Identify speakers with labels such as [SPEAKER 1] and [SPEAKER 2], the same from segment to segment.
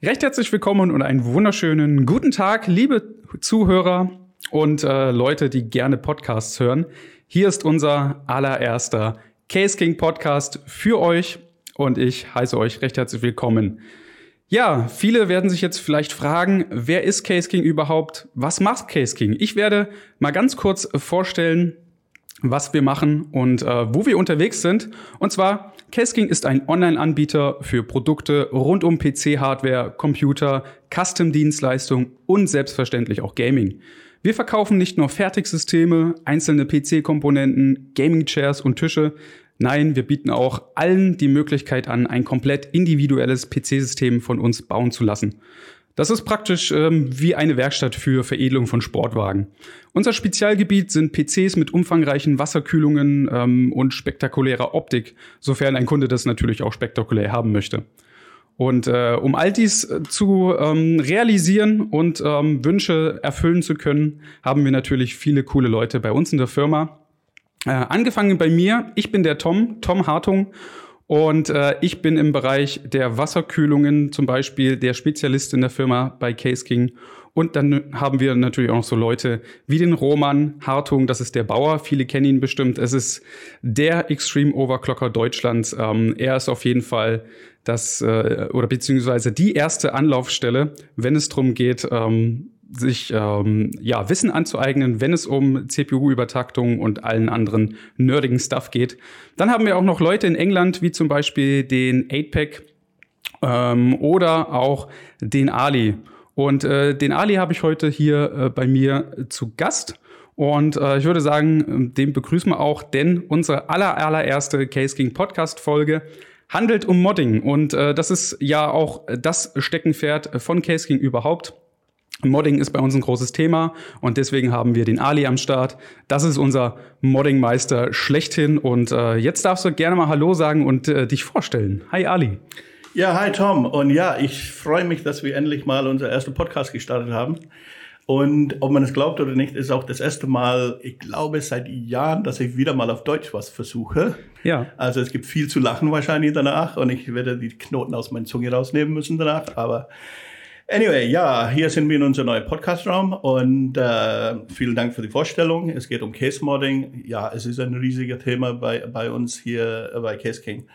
[SPEAKER 1] Recht herzlich willkommen und einen wunderschönen guten Tag, liebe Zuhörer und äh, Leute, die gerne Podcasts hören. Hier ist unser allererster Case King Podcast für euch und ich heiße euch recht herzlich willkommen. Ja, viele werden sich jetzt vielleicht fragen, wer ist Case King überhaupt? Was macht Case King? Ich werde mal ganz kurz vorstellen, was wir machen und äh, wo wir unterwegs sind. Und zwar, Casking ist ein Online-Anbieter für Produkte rund um PC-Hardware, Computer, Custom-Dienstleistungen und selbstverständlich auch Gaming. Wir verkaufen nicht nur Fertigsysteme, einzelne PC-Komponenten, Gaming-Chairs und Tische. Nein, wir bieten auch allen die Möglichkeit an, ein komplett individuelles PC-System von uns bauen zu lassen. Das ist praktisch ähm, wie eine Werkstatt für Veredelung von Sportwagen. Unser Spezialgebiet sind PCs mit umfangreichen Wasserkühlungen ähm, und spektakulärer Optik, sofern ein Kunde das natürlich auch spektakulär haben möchte. Und äh, um all dies äh, zu ähm, realisieren und ähm, Wünsche erfüllen zu können, haben wir natürlich viele coole Leute bei uns in der Firma. Äh, angefangen bei mir, ich bin der Tom, Tom Hartung und äh, ich bin im Bereich der Wasserkühlungen zum Beispiel der Spezialist in der Firma bei Case King. Und dann haben wir natürlich auch noch so Leute wie den Roman Hartung, das ist der Bauer, viele kennen ihn bestimmt. Es ist der Extreme Overclocker Deutschlands. Ähm, er ist auf jeden Fall das äh, oder beziehungsweise die erste Anlaufstelle, wenn es darum geht, ähm, sich ähm, ja, Wissen anzueignen, wenn es um CPU-Übertaktung und allen anderen nerdigen Stuff geht. Dann haben wir auch noch Leute in England, wie zum Beispiel den 8-Pack ähm, oder auch den Ali. Und äh, den Ali habe ich heute hier äh, bei mir zu Gast. Und äh, ich würde sagen, den begrüßen wir auch, denn unsere aller, allererste Case King Podcast Folge handelt um Modding. Und äh, das ist ja auch das Steckenpferd von Case King überhaupt. Modding ist bei uns ein großes Thema und deswegen haben wir den Ali am Start. Das ist unser Modding-Meister schlechthin und äh, jetzt darfst du gerne mal Hallo sagen und äh, dich vorstellen. Hi Ali.
[SPEAKER 2] Ja, hi Tom und ja, ich freue mich, dass wir endlich mal unser ersten Podcast gestartet haben. Und ob man es glaubt oder nicht, ist auch das erste Mal, ich glaube, seit Jahren, dass ich wieder mal auf Deutsch was versuche. Ja. Also es gibt viel zu lachen wahrscheinlich danach und ich werde die Knoten aus meiner Zunge rausnehmen müssen danach, aber Anyway, ja, hier sind wir in unserem neuen Podcast-Raum und äh, vielen Dank für die Vorstellung. Es geht um Case Modding. Ja, es ist ein riesiges Thema bei, bei uns hier äh, bei Case King.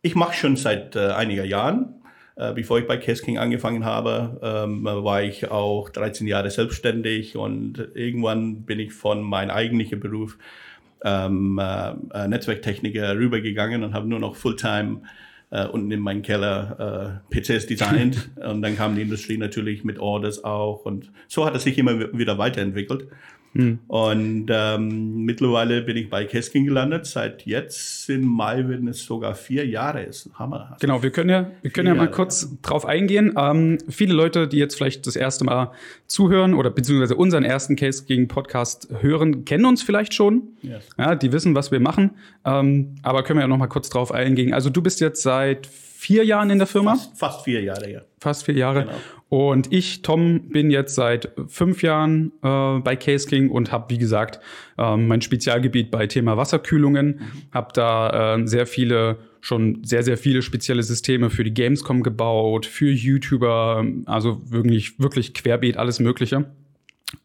[SPEAKER 2] Ich mache schon seit äh, einiger Jahren. Äh, bevor ich bei Case King angefangen habe, ähm, war ich auch 13 Jahre selbstständig und irgendwann bin ich von meinem eigentlichen Beruf ähm, äh, Netzwerktechniker rübergegangen und habe nur noch Fulltime äh, unten in meinem Keller äh, PCs designt. und dann kam die Industrie natürlich mit Orders auch. Und so hat es sich immer wieder weiterentwickelt. Mhm. Und ähm, mittlerweile bin ich bei Keskin gelandet. Seit jetzt im Mai werden es sogar vier Jahre. Ist Hammer.
[SPEAKER 1] Genau, wir können ja, wir können ja mal kurz ja. drauf eingehen. Ähm, viele Leute, die jetzt vielleicht das erste Mal zuhören oder beziehungsweise unseren ersten Case gegen Podcast hören, kennen uns vielleicht schon. Yes. Ja, die wissen, was wir machen. Ähm, aber können wir ja noch mal kurz drauf eingehen. Also du bist jetzt seit vier Jahren in der Firma?
[SPEAKER 2] Fast, fast vier Jahre, ja.
[SPEAKER 1] Fast vier Jahre. Genau. Und ich, Tom, bin jetzt seit fünf Jahren äh, bei Case King und habe, wie gesagt, äh, mein Spezialgebiet bei Thema Wasserkühlungen. Habe da äh, sehr viele, schon sehr, sehr viele spezielle Systeme für die Gamescom gebaut, für YouTuber, also wirklich, wirklich querbeet alles Mögliche.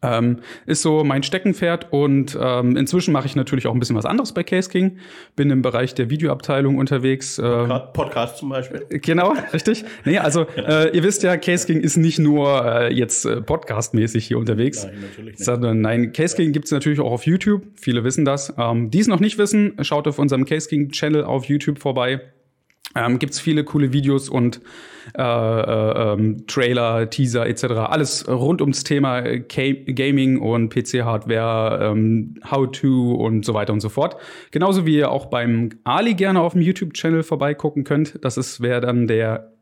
[SPEAKER 1] Ähm, ist so mein Steckenpferd und ähm, inzwischen mache ich natürlich auch ein bisschen was anderes bei Case King. Bin im Bereich der Videoabteilung unterwegs.
[SPEAKER 2] Äh, Podcast zum Beispiel.
[SPEAKER 1] Genau, richtig. Nee, also genau. äh, ihr wisst ja, Case King ist nicht nur äh, jetzt äh, podcastmäßig hier unterwegs, nein, natürlich nicht. sondern nein, Case King gibt es natürlich auch auf YouTube. Viele wissen das. Ähm, die es noch nicht wissen, schaut auf unserem Case King Channel auf YouTube vorbei. Ähm, Gibt es viele coole Videos und äh, äh, ähm, Trailer, Teaser etc. Alles rund ums Thema Gaming und PC-Hardware, ähm, How-to und so weiter und so fort. Genauso wie ihr auch beim Ali gerne auf dem YouTube-Channel vorbeigucken könnt. Das ist wer dann der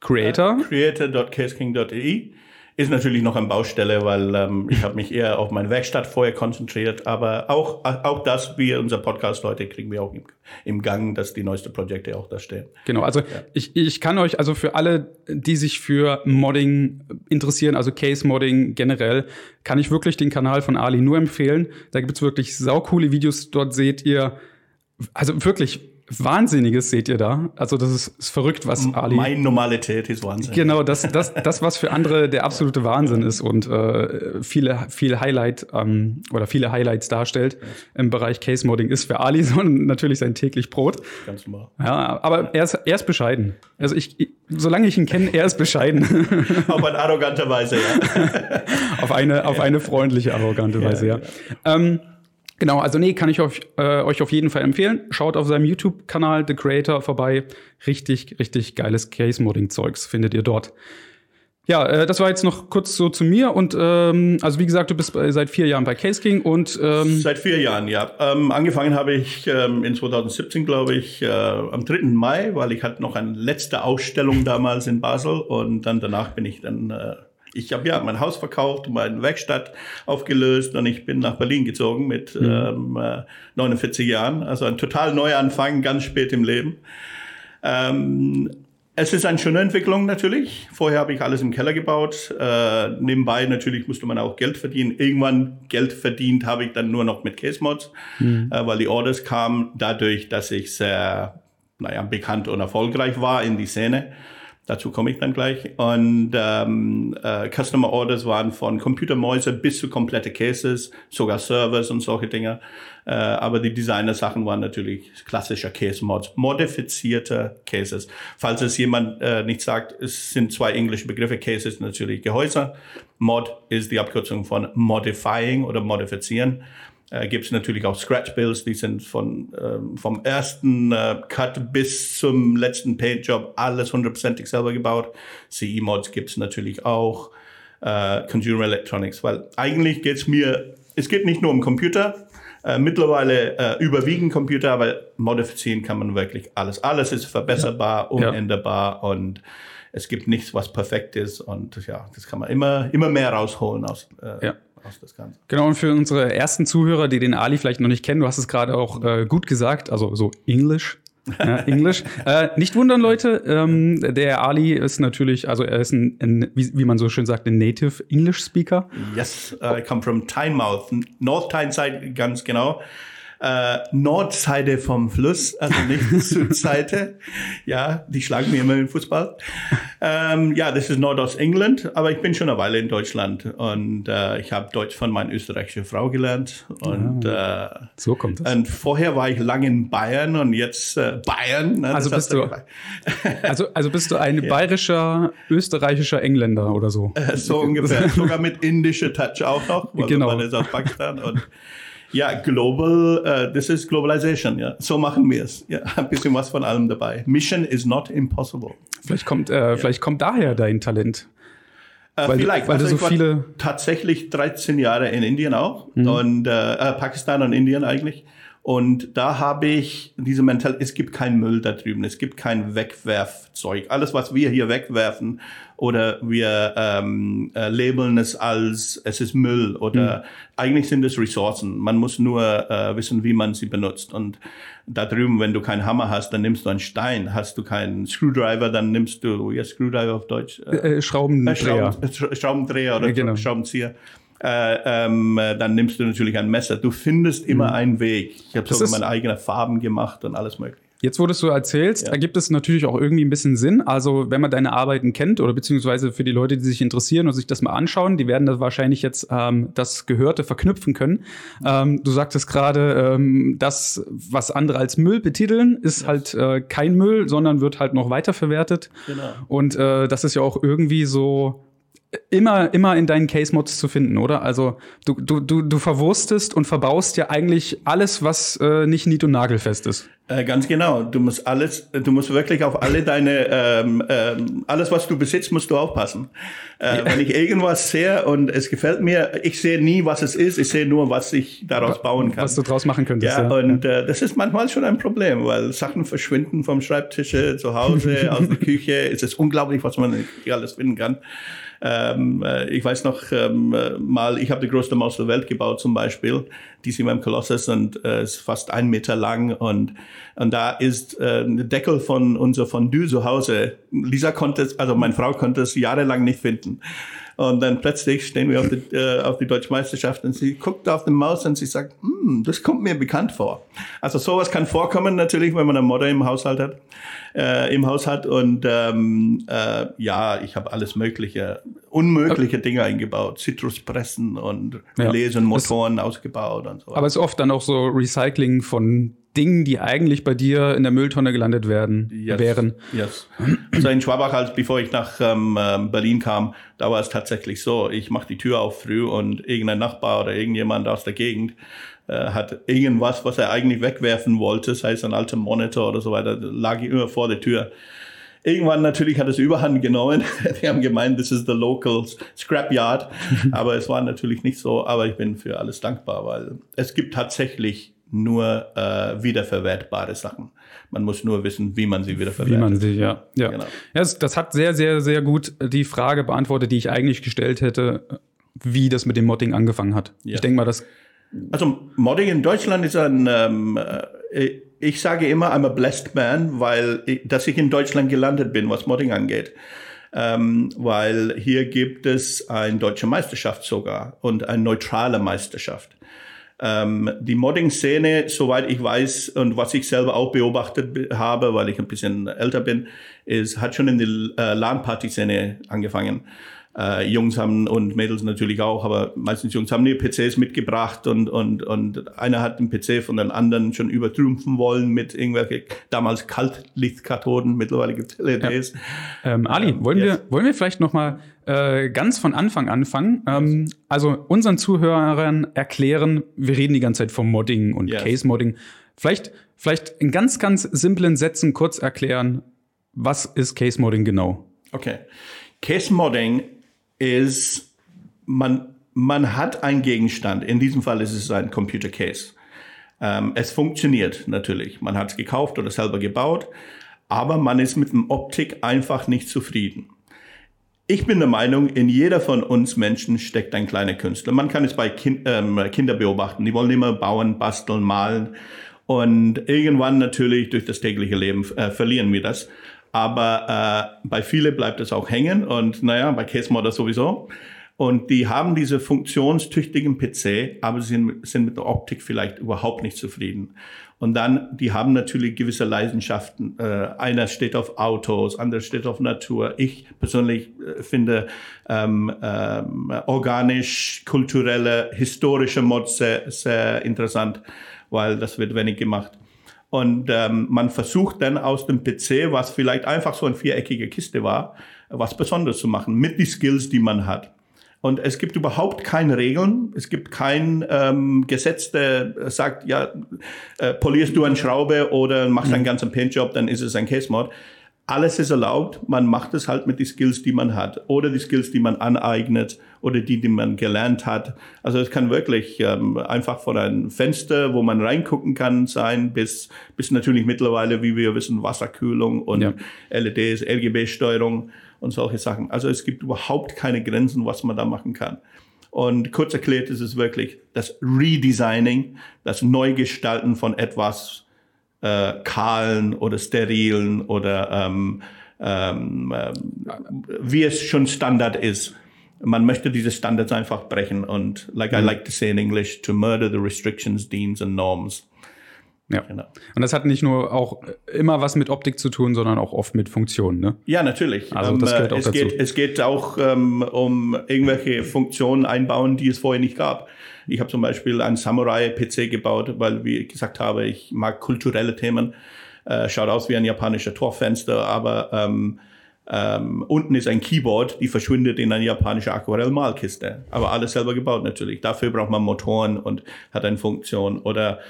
[SPEAKER 1] Creator.
[SPEAKER 2] Uh, Creator.caseking.de ist natürlich noch eine Baustelle, weil ähm, ich habe mich eher auf meine Werkstatt vorher konzentriert. Aber auch, auch das, wie unser Podcast-Leute, kriegen wir auch im, im, Gang, dass die neuesten Projekte auch da stehen.
[SPEAKER 1] Genau, also ja. ich, ich kann euch, also für alle, die sich für Modding interessieren, also Case-Modding generell, kann ich wirklich den Kanal von Ali nur empfehlen. Da gibt's wirklich saukoole Videos. Dort seht ihr, also wirklich Wahnsinniges seht ihr da. Also das ist, ist verrückt, was Ali.
[SPEAKER 2] Meine Normalität ist Wahnsinn.
[SPEAKER 1] Genau, das, das, das, was für andere der absolute Wahnsinn ist und äh, viele, viel Highlight ähm, oder viele Highlights darstellt im Bereich Case Modding, ist für Ali so natürlich sein täglich Brot. Ganz normal. Ja, aber er ist, er ist bescheiden. Also ich, ich solange ich ihn kenne, er ist bescheiden.
[SPEAKER 2] auf eine arrogante Weise,
[SPEAKER 1] ja. auf eine, auf eine freundliche, arrogante Weise, ja. ja. Ähm, Genau, also nee, kann ich euch, äh, euch auf jeden Fall empfehlen. Schaut auf seinem YouTube-Kanal The Creator vorbei. Richtig, richtig geiles Case-Modding-Zeugs findet ihr dort. Ja, äh, das war jetzt noch kurz so zu mir und ähm, also wie gesagt, du bist bei, seit vier Jahren bei Case King und ähm
[SPEAKER 2] seit vier Jahren, ja. Ähm, angefangen habe ich ähm, in 2017, glaube ich, äh, am 3. Mai, weil ich hatte noch eine letzte Ausstellung damals in Basel und dann danach bin ich dann äh, ich habe ja mein Haus verkauft, meine Werkstatt aufgelöst und ich bin nach Berlin gezogen mit mhm. ähm, 49 äh, Jahren. Also ein total neuer Anfang, ganz spät im Leben. Ähm, es ist eine schöne Entwicklung natürlich. Vorher habe ich alles im Keller gebaut. Äh, nebenbei natürlich musste man auch Geld verdienen. Irgendwann Geld verdient habe ich dann nur noch mit Case Mods, mhm. äh, weil die Orders kamen dadurch, dass ich sehr naja, bekannt und erfolgreich war in die Szene. Dazu komme ich dann gleich. Und ähm, äh, Customer Orders waren von Computermäuse bis zu komplette Cases, sogar Servers und solche Dinge. Äh, aber die Designer-Sachen waren natürlich klassischer Case-Mods, modifizierte Cases. Falls es jemand äh, nicht sagt, es sind zwei englische Begriffe. Cases natürlich Gehäuse. Mod ist die Abkürzung von Modifying oder Modifizieren äh, gibt es natürlich auch Scratch-Builds, die sind von, ähm, vom ersten äh, Cut bis zum letzten Paint-Job alles hundertprozentig selber gebaut. CE-Mods gibt es natürlich auch, äh, Consumer Electronics, weil eigentlich geht es mir, es geht nicht nur um Computer, äh, mittlerweile äh, überwiegend Computer, aber modifizieren kann man wirklich alles. Alles ist verbesserbar, ja. umänderbar ja. und es gibt nichts, was perfekt ist und ja, das kann man immer, immer mehr rausholen aus, äh, ja
[SPEAKER 1] aus das Ganze. Genau, und für unsere ersten Zuhörer, die den Ali vielleicht noch nicht kennen, du hast es gerade auch äh, gut gesagt, also so Englisch. ja, Englisch. äh, nicht wundern, Leute. Ähm, der Ali ist natürlich, also er ist ein, ein wie, wie, man so schön sagt, ein Native English Speaker.
[SPEAKER 2] Yes, I come from Tynemouth, North Tyneside, ganz genau äh, Nordseite vom Fluss, also nicht Südseite. Ja, die schlagen mir immer im Fußball. Ähm, ja, das ist Nordostengland, aber ich bin schon eine Weile in Deutschland und äh, ich habe Deutsch von meiner österreichischen Frau gelernt. Und,
[SPEAKER 1] ah, äh, so kommt
[SPEAKER 2] es. Und vorher war ich lange in Bayern und jetzt äh, Bayern.
[SPEAKER 1] Ne, also, bist du, also, also bist du ein ja. bayerischer, österreichischer Engländer oder so?
[SPEAKER 2] Äh, so ungefähr. Sogar mit indischer Touch auch noch.
[SPEAKER 1] weil genau.
[SPEAKER 2] Man ist aus Pakistan und ja, global, uh, this is globalization, ja. So machen wir es. Ja, ein bisschen was von allem dabei. Mission is not impossible.
[SPEAKER 1] Vielleicht kommt, äh, ja. vielleicht kommt daher dein Talent.
[SPEAKER 2] Äh, weil, vielleicht, weil also so viele tatsächlich 13 Jahre in Indien auch mhm. und äh, äh, Pakistan und Indien eigentlich und da habe ich diese Mental, es gibt keinen Müll da drüben, es gibt kein Wegwerfzeug. Alles, was wir hier wegwerfen oder wir ähm, äh, labeln es als es ist Müll oder mhm. eigentlich sind es Ressourcen. Man muss nur äh, wissen, wie man sie benutzt. Und da drüben, wenn du keinen Hammer hast, dann nimmst du einen Stein. Hast du keinen Screwdriver, dann nimmst du, ja, Screwdriver auf Deutsch?
[SPEAKER 1] Äh, Schraubendreher.
[SPEAKER 2] Äh, Schrauben, Schraubendreher oder ja, genau. Schraubenzieher äh, ähm, dann nimmst du natürlich ein Messer. Du findest immer mhm. einen Weg. Ich habe sogar meine eigenen Farben gemacht und alles mögliche.
[SPEAKER 1] Jetzt, wo du es so erzählst, ja. ergibt es natürlich auch irgendwie ein bisschen Sinn. Also, wenn man deine Arbeiten kennt oder beziehungsweise für die Leute, die sich interessieren und sich das mal anschauen, die werden da wahrscheinlich jetzt ähm, das Gehörte verknüpfen können. Ähm, du sagtest gerade, ähm, das, was andere als Müll betiteln, ist ja. halt äh, kein Müll, sondern wird halt noch weiterverwertet. Genau. Und äh, das ist ja auch irgendwie so immer, immer in deinen Case-Mods zu finden, oder? Also du, du, du, du verwurstest und verbaust ja eigentlich alles, was äh, nicht nied- und nagelfest ist.
[SPEAKER 2] Äh, ganz genau. Du musst alles, du musst wirklich auf alle deine, ähm, ähm, alles, was du besitzt, musst du aufpassen. Äh, ja. Wenn ich irgendwas sehe und es gefällt mir, ich sehe nie, was es ist, ich sehe nur, was ich daraus bauen kann.
[SPEAKER 1] Was du draus machen könntest.
[SPEAKER 2] Ja, ja. und äh, das ist manchmal schon ein Problem, weil Sachen verschwinden vom Schreibtisch zu Hause, aus der Küche. Es ist unglaublich, was man hier alles finden kann. Ähm, äh, ich weiß noch ähm, mal, ich habe die größte Maus der Welt gebaut zum Beispiel. die sind beim Colossus und äh, ist fast ein Meter lang und und da ist äh, ein Deckel von unser Fondue zu Hause. Lisa konnte es, also meine Frau konnte es jahrelang nicht finden. Und dann plötzlich stehen wir auf die, äh, auf die Deutsche Meisterschaft und sie guckt auf den Maus und sie sagt, hm, das kommt mir bekannt vor. Also sowas kann vorkommen natürlich, wenn man eine Modder im Haushalt hat, äh, im Haus hat. Und ähm, äh, ja, ich habe alles mögliche, unmögliche Dinge eingebaut. Zitruspressen und
[SPEAKER 1] Ja.
[SPEAKER 2] Lesenmotoren ausgebaut und so.
[SPEAKER 1] Aber es ist oft dann auch so Recycling von Dingen, die eigentlich bei dir in der Mülltonne gelandet werden,
[SPEAKER 2] Yes.
[SPEAKER 1] wären.
[SPEAKER 2] Yes. Also in Schwabach, als bevor ich nach ähm, ähm, Berlin kam, da war es tatsächlich so. Ich mache die Tür auf früh und irgendein Nachbar oder irgendjemand aus der Gegend äh, hat irgendwas, was er eigentlich wegwerfen wollte, sei es ein alter Monitor oder so weiter, lag immer vor der Tür. Irgendwann natürlich hat es Überhand genommen. Die haben gemeint, this is the local scrapyard. Aber es war natürlich nicht so. Aber ich bin für alles dankbar, weil es gibt tatsächlich nur äh, wiederverwertbare Sachen. Man muss nur wissen, wie man sie
[SPEAKER 1] Wie
[SPEAKER 2] wiederverwertet.
[SPEAKER 1] man sie, ja. ja.
[SPEAKER 2] Genau.
[SPEAKER 1] ja das, das hat sehr, sehr, sehr gut die Frage beantwortet, die ich eigentlich gestellt hätte, wie das mit dem Modding angefangen hat.
[SPEAKER 2] Ja.
[SPEAKER 1] Ich denke mal, das
[SPEAKER 2] Also Modding in Deutschland ist ein, ähm, äh, ich sage immer, I'm a blessed man, weil ich, dass ich in Deutschland gelandet bin, was Modding angeht. Ähm, weil hier gibt es eine deutsche Meisterschaft sogar und eine neutrale Meisterschaft. Ähm, die Modding-Szene, soweit ich weiß und was ich selber auch beobachtet be- habe, weil ich ein bisschen älter bin, ist, hat schon in der äh, LAN-Party-Szene angefangen. Äh, Jungs haben und Mädels natürlich auch, aber meistens Jungs haben die PCs mitgebracht und, und, und einer hat den PC von den anderen schon übertrümpfen wollen mit irgendwelche damals Kaltlichtkathoden, mittlerweile gibt es LEDs.
[SPEAKER 1] Ähm, Ali, wollen,
[SPEAKER 2] yes.
[SPEAKER 1] wir, wollen wir vielleicht noch mal äh, ganz von Anfang anfangen? Ähm, also unseren Zuhörern erklären, wir reden die ganze Zeit vom Modding und
[SPEAKER 2] Yes.
[SPEAKER 1] Case-Modding. Vielleicht, vielleicht in ganz, ganz simplen Sätzen kurz erklären, was ist Case-Modding genau?
[SPEAKER 2] Okay. Case Modding ist, man, man hat einen Gegenstand. In diesem Fall ist es ein Computer Case. Ähm, es funktioniert natürlich. Man hat es gekauft oder selber gebaut, aber man ist mit dem Optik einfach nicht zufrieden. Ich bin der Meinung, in jeder von uns Menschen steckt ein kleiner Künstler. Man kann es bei kind, ähm, Kindern beobachten. Die wollen immer bauen, basteln, malen. Und irgendwann natürlich durch das tägliche Leben äh, verlieren wir das. Aber äh, bei vielen bleibt es auch hängen. Und naja, bei Case Modder sowieso. Und die haben diese funktionstüchtigen PC, aber sie sind mit der Optik vielleicht überhaupt nicht zufrieden. Und dann, die haben natürlich gewisse Leidenschaften. Äh, einer steht auf Autos, anderer steht auf Natur. Ich persönlich äh, finde ähm, ähm, organisch, kulturelle, historische Mods sehr, sehr interessant, weil das wird wenig gemacht. Und ähm, man versucht dann aus dem PC, was vielleicht einfach so eine viereckige Kiste war, was Besonderes zu machen mit den Skills, die man hat. Und es gibt überhaupt keine Regeln. Es gibt kein ähm, Gesetz, der sagt, ja, äh, polierst du eine Schraube oder machst einen ganzen Paintjob, dann ist es ein Case Mod. Alles ist erlaubt. Man macht es halt mit den Skills, die man hat. Oder die Skills, die man aneignet oder die, die man gelernt hat. Also es kann wirklich ähm, einfach von einem Fenster, wo man reingucken kann, sein, bis, bis natürlich mittlerweile, wie wir wissen, Wasserkühlung und
[SPEAKER 1] Ja.
[SPEAKER 2] LEDs, RGB-Steuerung und solche Sachen. Also es gibt überhaupt keine Grenzen, was man da machen kann. Und kurz erklärt ist es wirklich das Redesigning, das Neugestalten von etwas äh, kahlen oder sterilen oder ähm, ähm, ähm, wie es schon Standard ist. Man möchte diese Standards einfach brechen und like I like to say in English, to murder the restrictions, deans and norms.
[SPEAKER 1] Ja.
[SPEAKER 2] Genau.
[SPEAKER 1] Und das hat nicht nur auch immer was mit Optik zu tun, sondern auch oft mit Funktionen. Ne?
[SPEAKER 2] Ja, natürlich.
[SPEAKER 1] Also das gehört
[SPEAKER 2] äh,
[SPEAKER 1] auch
[SPEAKER 2] es,
[SPEAKER 1] dazu.
[SPEAKER 2] Geht, es geht auch ähm, um irgendwelche Funktionen einbauen, die es vorher nicht gab. Ich habe zum Beispiel einen Samurai-PC gebaut, weil, wie ich gesagt habe, ich mag kulturelle Themen. Äh, schaut aus wie ein japanischer Torfenster, aber ähm, ähm, unten ist ein Keyboard, die verschwindet in eine japanische Aquarellmalkiste. Aber alles selber gebaut natürlich. Dafür braucht man Motoren und hat eine Funktion. Oder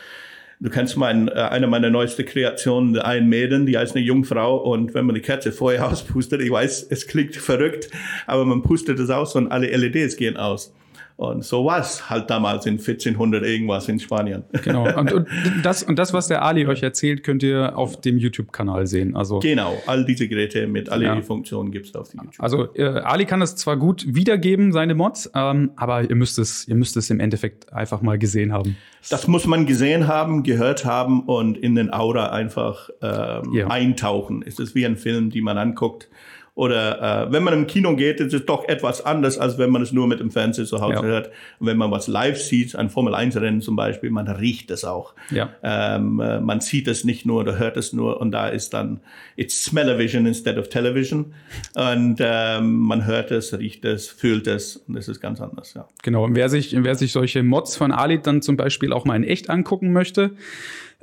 [SPEAKER 2] Du kennst mein, äh, eine meiner neuesten Kreationen, ein Mädchen, die heißt eine Jungfrau und wenn man die Kerze vorher auspustet, ich weiß, es klingt verrückt, aber man pustet es aus und alle LEDs gehen aus. Und so war es halt damals in 1400 irgendwas in Spanien.
[SPEAKER 1] Genau. Und, und, das, und das, was der Ali euch erzählt, könnt ihr auf dem YouTube-Kanal sehen. Also,
[SPEAKER 2] genau, all diese Geräte mit all ja. die Funktionen gibt es auf dem YouTube.
[SPEAKER 1] Also äh, Ali kann es zwar gut wiedergeben, seine Mods, ähm, aber ihr müsst, es, ihr müsst es im Endeffekt einfach mal gesehen haben.
[SPEAKER 2] Das muss man gesehen haben, gehört haben und in den Aura einfach ähm, ja. eintauchen. Es ist wie ein Film, die man anguckt oder äh, wenn man im Kino geht, ist es doch etwas anders, als wenn man es nur mit dem Fernseher zu Hause ja. hört. Und wenn man was live sieht, ein Formel-1-Rennen zum Beispiel, man riecht es auch. Ja. Ähm, äh, man sieht es nicht nur oder hört es nur und da ist dann, it's smell-o-vision instead of television. Und ähm, man hört es, riecht es, fühlt es und es ist ganz anders, ja.
[SPEAKER 1] Genau, und wer sich, wer sich solche Mods von Ali dann zum Beispiel auch mal in echt angucken möchte,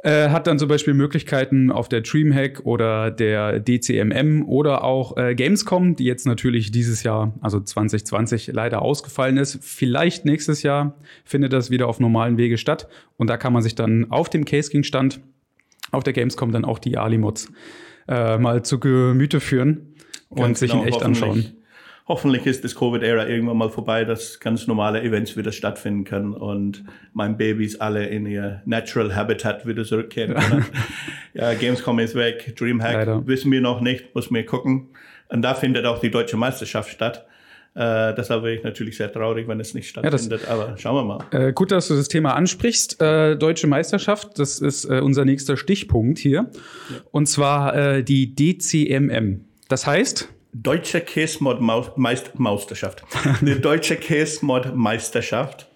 [SPEAKER 1] äh, hat dann zum Beispiel Möglichkeiten auf der Dreamhack oder der DCMM oder auch äh, Gamescom, die jetzt natürlich dieses Jahr, also 2020, leider ausgefallen ist. Vielleicht nächstes Jahr findet das wieder auf normalen Wege statt. Und da kann man sich dann auf dem Case King Stand auf der Gamescom dann auch die Ali-Mods äh, mal zu Gemüte führen und Ganz sich genau, in echt anschauen
[SPEAKER 2] hoffentlich ist das Covid-Ära irgendwann mal vorbei, dass ganz normale Events wieder stattfinden können und mein Babys alle in ihr Natural Habitat wieder zurückkehren können. ja, Gamescom ist weg, Dreamhack Leider. wissen wir noch nicht, muss mir gucken. Und da findet auch die deutsche Meisterschaft statt. Äh, deshalb wäre ich natürlich sehr traurig, wenn es nicht stattfindet, ja, das, aber schauen wir mal.
[SPEAKER 1] Äh, gut, dass du das Thema ansprichst. Äh, Deutsche Meisterschaft, das ist äh, unser nächster Stichpunkt hier. Ja. Und zwar äh, die DCMM. Das heißt?
[SPEAKER 2] Deutsche Käsemod Meisterschaft. Die Deutsche Käsemod Meisterschaft.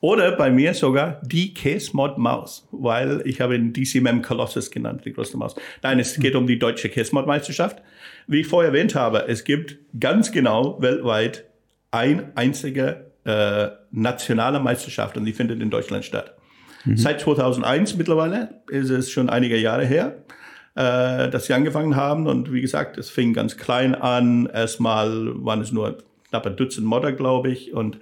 [SPEAKER 2] Oder bei mir sogar die Käsemod Maus, weil ich habe ihn DCMM Colossus genannt, die größte Maus. Nein, es geht um die Deutsche Käsemod Meisterschaft. Wie ich vorher erwähnt habe, es gibt ganz genau weltweit ein einzige äh, nationale Meisterschaft und die findet in Deutschland statt. Mhm. Seit 2001 mittlerweile ist es schon einige Jahre her äh, dass sie angefangen haben. Und wie gesagt, es fing ganz klein an. Erstmal waren es nur knapp ein Dutzend Modder, glaube ich. Und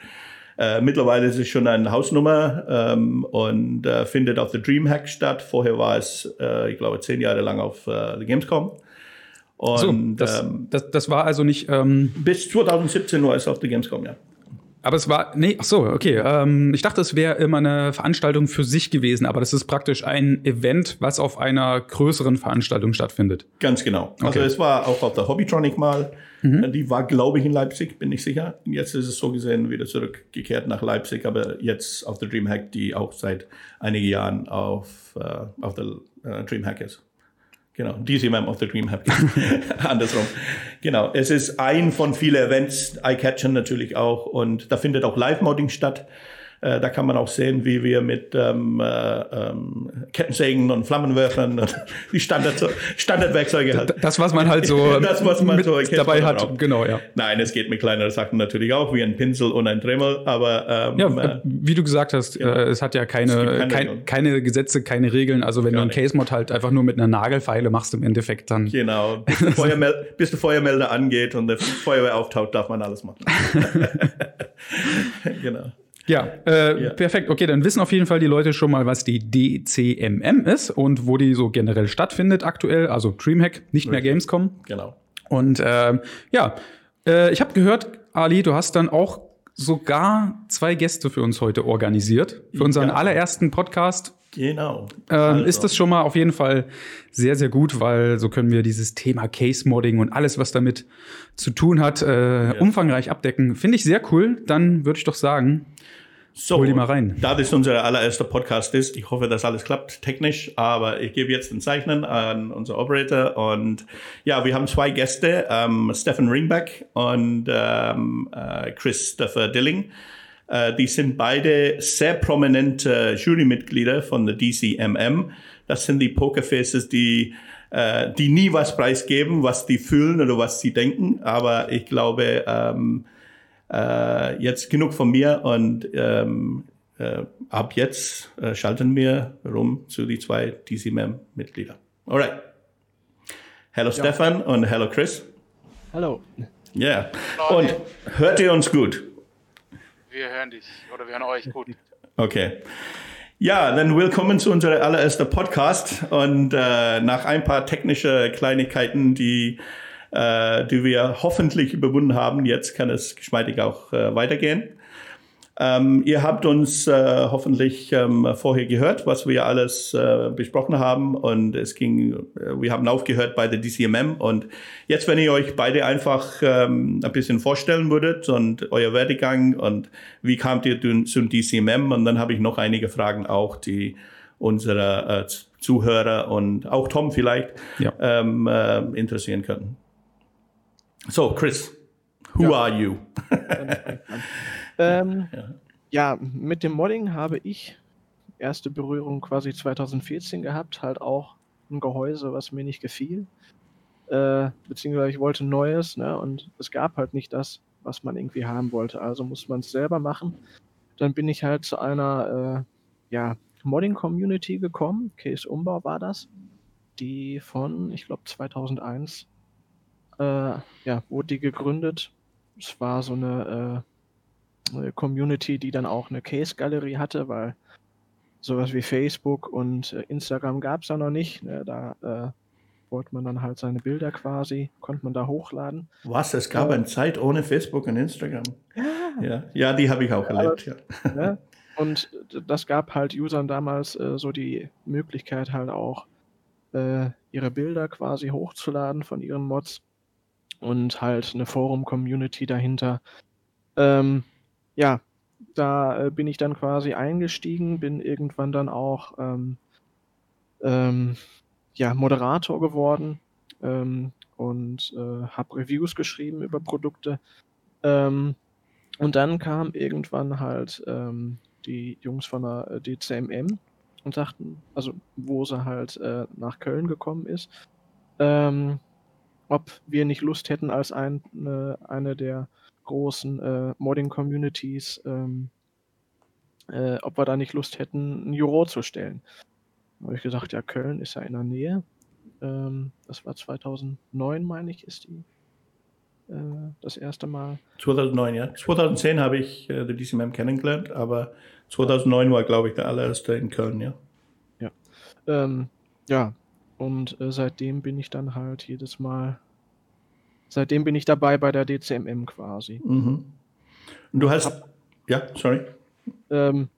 [SPEAKER 2] äh, mittlerweile ist es schon eine Hausnummer ähm, und äh, findet auf der Dreamhack statt. Vorher war es, äh, ich glaube, zehn Jahre lang auf äh, der Gamescom.
[SPEAKER 1] Und, so, das, ähm, das, das war also nicht. Ähm
[SPEAKER 2] bis 2017 war es auf der Gamescom, ja.
[SPEAKER 1] Aber es war, nee, ach so, okay. Ähm, ich dachte, es wäre immer eine Veranstaltung für sich gewesen, aber das ist praktisch ein Event, was auf einer größeren Veranstaltung stattfindet.
[SPEAKER 2] Ganz genau. Also okay. Also es war auch auf der Hobbytronic mal. Mhm. Die war, glaube ich, in Leipzig, bin ich sicher. Jetzt ist es so gesehen wieder zurückgekehrt nach Leipzig, aber jetzt auf der Dreamhack, die auch seit einigen Jahren auf, äh, auf der äh, Dreamhack ist. Genau, DCMM of the Dream Happy. Andersrum. Genau, es ist ein von vielen Events, Eye-Catching natürlich auch. Und da findet auch Live-Modding statt. Äh, da kann man auch sehen, wie wir mit ähm, äh, ähm, Kettensägen und Flammenwerfern und die Standard Standardwerkzeuge
[SPEAKER 1] halt. Das, was man halt so,
[SPEAKER 2] das, was man so
[SPEAKER 1] dabei hat. Braucht. Genau, ja.
[SPEAKER 2] Nein, es geht mit kleineren Sachen natürlich auch, wie ein Pinsel und ein Dremel, aber
[SPEAKER 1] ähm, ja, äh, wie du gesagt hast, genau. äh, es hat ja keine, kein, keine Gesetze, keine Regeln. Also wenn du einen Case-Mod halt einfach nur mit einer Nagelfeile machst im Endeffekt, dann.
[SPEAKER 2] Genau. Bis der, Feuermel bis der Feuermelder angeht und der Feuerwehr auftaucht, darf man alles machen.
[SPEAKER 1] genau. Ja, äh, ja, perfekt. Okay, dann wissen auf jeden Fall die Leute schon mal, was die DCMM ist und wo die so generell stattfindet aktuell. Also Dreamhack, nicht mehr Gamescom.
[SPEAKER 2] Genau.
[SPEAKER 1] Und äh, ja, äh, ich habe gehört, Ali, du hast dann auch sogar zwei Gäste für uns heute organisiert. Für unseren ja. allerersten Podcast.
[SPEAKER 2] Genau.
[SPEAKER 1] Ähm, also. Ist das schon mal auf jeden Fall sehr, sehr gut, weil so können wir dieses Thema Case-Modding und alles, was damit zu tun hat, äh, ja. umfangreich abdecken. Finde ich sehr cool. Dann würde ich doch sagen,
[SPEAKER 2] so, Hol die mal rein. Da das unser allererster Podcast ist, ich hoffe, dass alles klappt technisch, aber ich gebe jetzt den Zeichnen an unser Operator und ja, wir haben zwei Gäste, ähm, Stefan Ringback und ähm, äh, Christopher Dilling. Äh, die sind beide sehr prominente Jurymitglieder von der DCMM. Das sind die Pokerfaces, die äh, die nie was preisgeben, was die fühlen oder was sie denken, aber ich glaube, ähm, äh, jetzt genug von mir und ähm, äh, ab jetzt äh, schalten wir rum zu die zwei DCMM-Mitglieder. Alright. Hello ja. Stefan und hello Chris.
[SPEAKER 3] Hallo.
[SPEAKER 2] Ja. Yeah. Und hört ihr uns gut?
[SPEAKER 3] Wir hören dich oder wir hören euch gut.
[SPEAKER 2] Okay. Ja, dann willkommen zu unserem allerersten Podcast. Und äh, nach ein paar technische Kleinigkeiten, die äh, die wir hoffentlich überwunden haben. Jetzt kann es geschmeidig auch äh, weitergehen. Ähm, ihr habt uns äh, hoffentlich ähm, vorher gehört, was wir alles äh, besprochen haben und es ging, äh, wir haben aufgehört bei der DCMM und jetzt, wenn ihr euch beide einfach ähm, ein bisschen vorstellen würdet und euer Werdegang und wie kamt ihr zum DCMM und dann habe ich noch einige Fragen auch, die unsere äh, Zuhörer und auch Tom vielleicht ja. ähm, äh, interessieren könnten. So, Chris, who ja. are you?
[SPEAKER 4] ähm, ja. ja, mit dem Modding habe ich erste Berührung quasi 2014 gehabt, halt auch ein Gehäuse, was mir nicht gefiel. Äh, beziehungsweise ich wollte Neues, ne? Und es gab halt nicht das, was man irgendwie haben wollte. Also musste man es selber machen. Dann bin ich halt zu einer äh, ja, Modding-Community gekommen. Case Umbau war das. Die von, ich glaube, 2001 äh, ja, wurde die gegründet. Es war so eine äh, Community, die dann auch eine Case-Galerie hatte, weil sowas wie Facebook und äh, Instagram gab es da noch nicht. Ne? Da äh, wollte man dann halt seine Bilder quasi, konnte man da hochladen.
[SPEAKER 2] Was? Es gab äh, eine Zeit ohne Facebook und Instagram. Ja, ja, ja die habe ich auch erlebt. Ja.
[SPEAKER 4] Ne? Und das gab halt Usern damals äh, so die Möglichkeit halt auch äh, ihre Bilder quasi hochzuladen von ihren Mods und halt eine Forum-Community dahinter. Ähm, ja, da äh, bin ich dann quasi eingestiegen, bin irgendwann dann auch ähm, ähm, ja, Moderator geworden ähm, und äh, habe Reviews geschrieben über Produkte. Ähm, und dann kam irgendwann halt ähm, die Jungs von der äh, DCMM und sagten, also wo sie halt äh, nach Köln gekommen ist, ähm, ob wir nicht Lust hätten, als ein, eine, eine der großen äh, Modding-Communities, ähm, äh, ob wir da nicht Lust hätten, ein Juror zu stellen. Da habe ich gesagt, ja, Köln ist ja in der Nähe. Ähm, das war 2009, meine ich, ist die äh, das erste Mal.
[SPEAKER 2] 2009, ja. 2010 habe ich äh, die DCMM kennengelernt, aber 2009 war, glaube ich, der allererste in Köln, ja.
[SPEAKER 4] Ja. Ähm, ja, und äh, seitdem bin ich dann halt jedes Mal seitdem bin ich dabei bei der DCMM quasi.
[SPEAKER 2] Mhm. Und du hast, Hab, ja, sorry.
[SPEAKER 4] Ähm,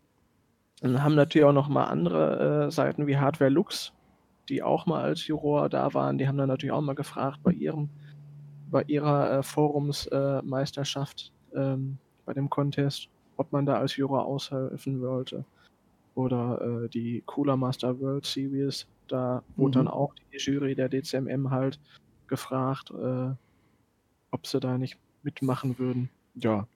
[SPEAKER 4] dann haben natürlich auch noch mal andere äh, Seiten wie Hardware Lux, die auch mal als Juror da waren. Die haben dann natürlich auch mal gefragt bei ihrem, bei ihrer äh, Forumsmeisterschaft äh, ähm, bei dem Contest, ob man da als Juror aushelfen wollte. Oder äh, die Cooler Master World Series, da wurde mhm. dann auch die Jury der DCMM halt gefragt, äh, ob sie da nicht mitmachen würden. Ja.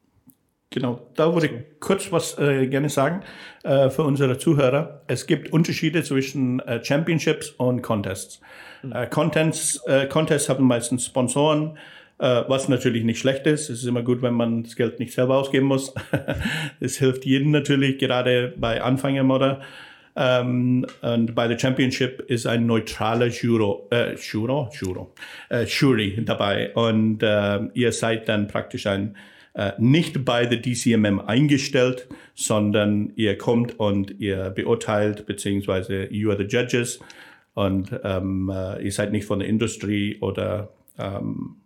[SPEAKER 2] Genau, da würde ich kurz was äh, gerne sagen äh, für unsere Zuhörer. Es gibt Unterschiede zwischen äh, Championships und Contests. Mhm. Contests, äh, Contests haben meistens Sponsoren, äh, was natürlich nicht schlecht ist. Es ist immer gut, wenn man das Geld nicht selber ausgeben muss. Es hilft jedem natürlich, gerade bei Anfängermodder. Ähm, und bei der Championship ist ein neutraler Juro, äh, Juro, Juro, äh, Jury dabei. Und äh, ihr seid dann praktisch ein äh, nicht bei der DCMM eingestellt, sondern ihr kommt und ihr beurteilt, beziehungsweise you are the judges. Und ähm, äh, ihr seid nicht von der Industrie oder ähm,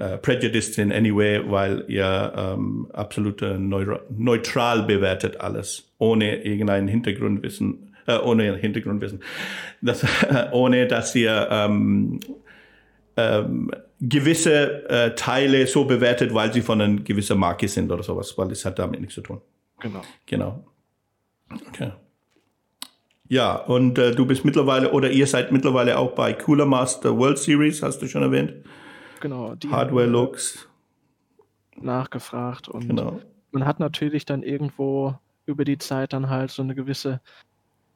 [SPEAKER 2] Uh, prejudiced in any way, weil ihr ähm, absolut äh, neutral bewertet alles, ohne irgendein Hintergrundwissen, äh, ohne Hintergrundwissen, das, äh, ohne dass ihr ähm, ähm, gewisse äh, Teile so bewertet, weil sie von einer gewissen Marke sind oder sowas, weil es hat damit nichts zu tun.
[SPEAKER 4] Genau.
[SPEAKER 2] Genau. Okay. Ja, und äh, du bist mittlerweile, oder ihr seid mittlerweile auch bei Cooler Master World Series, hast du schon erwähnt?
[SPEAKER 4] Genau.
[SPEAKER 2] Hardware Looks.
[SPEAKER 4] Nachgefragt und genau. man hat natürlich dann irgendwo über die Zeit dann halt so eine gewisse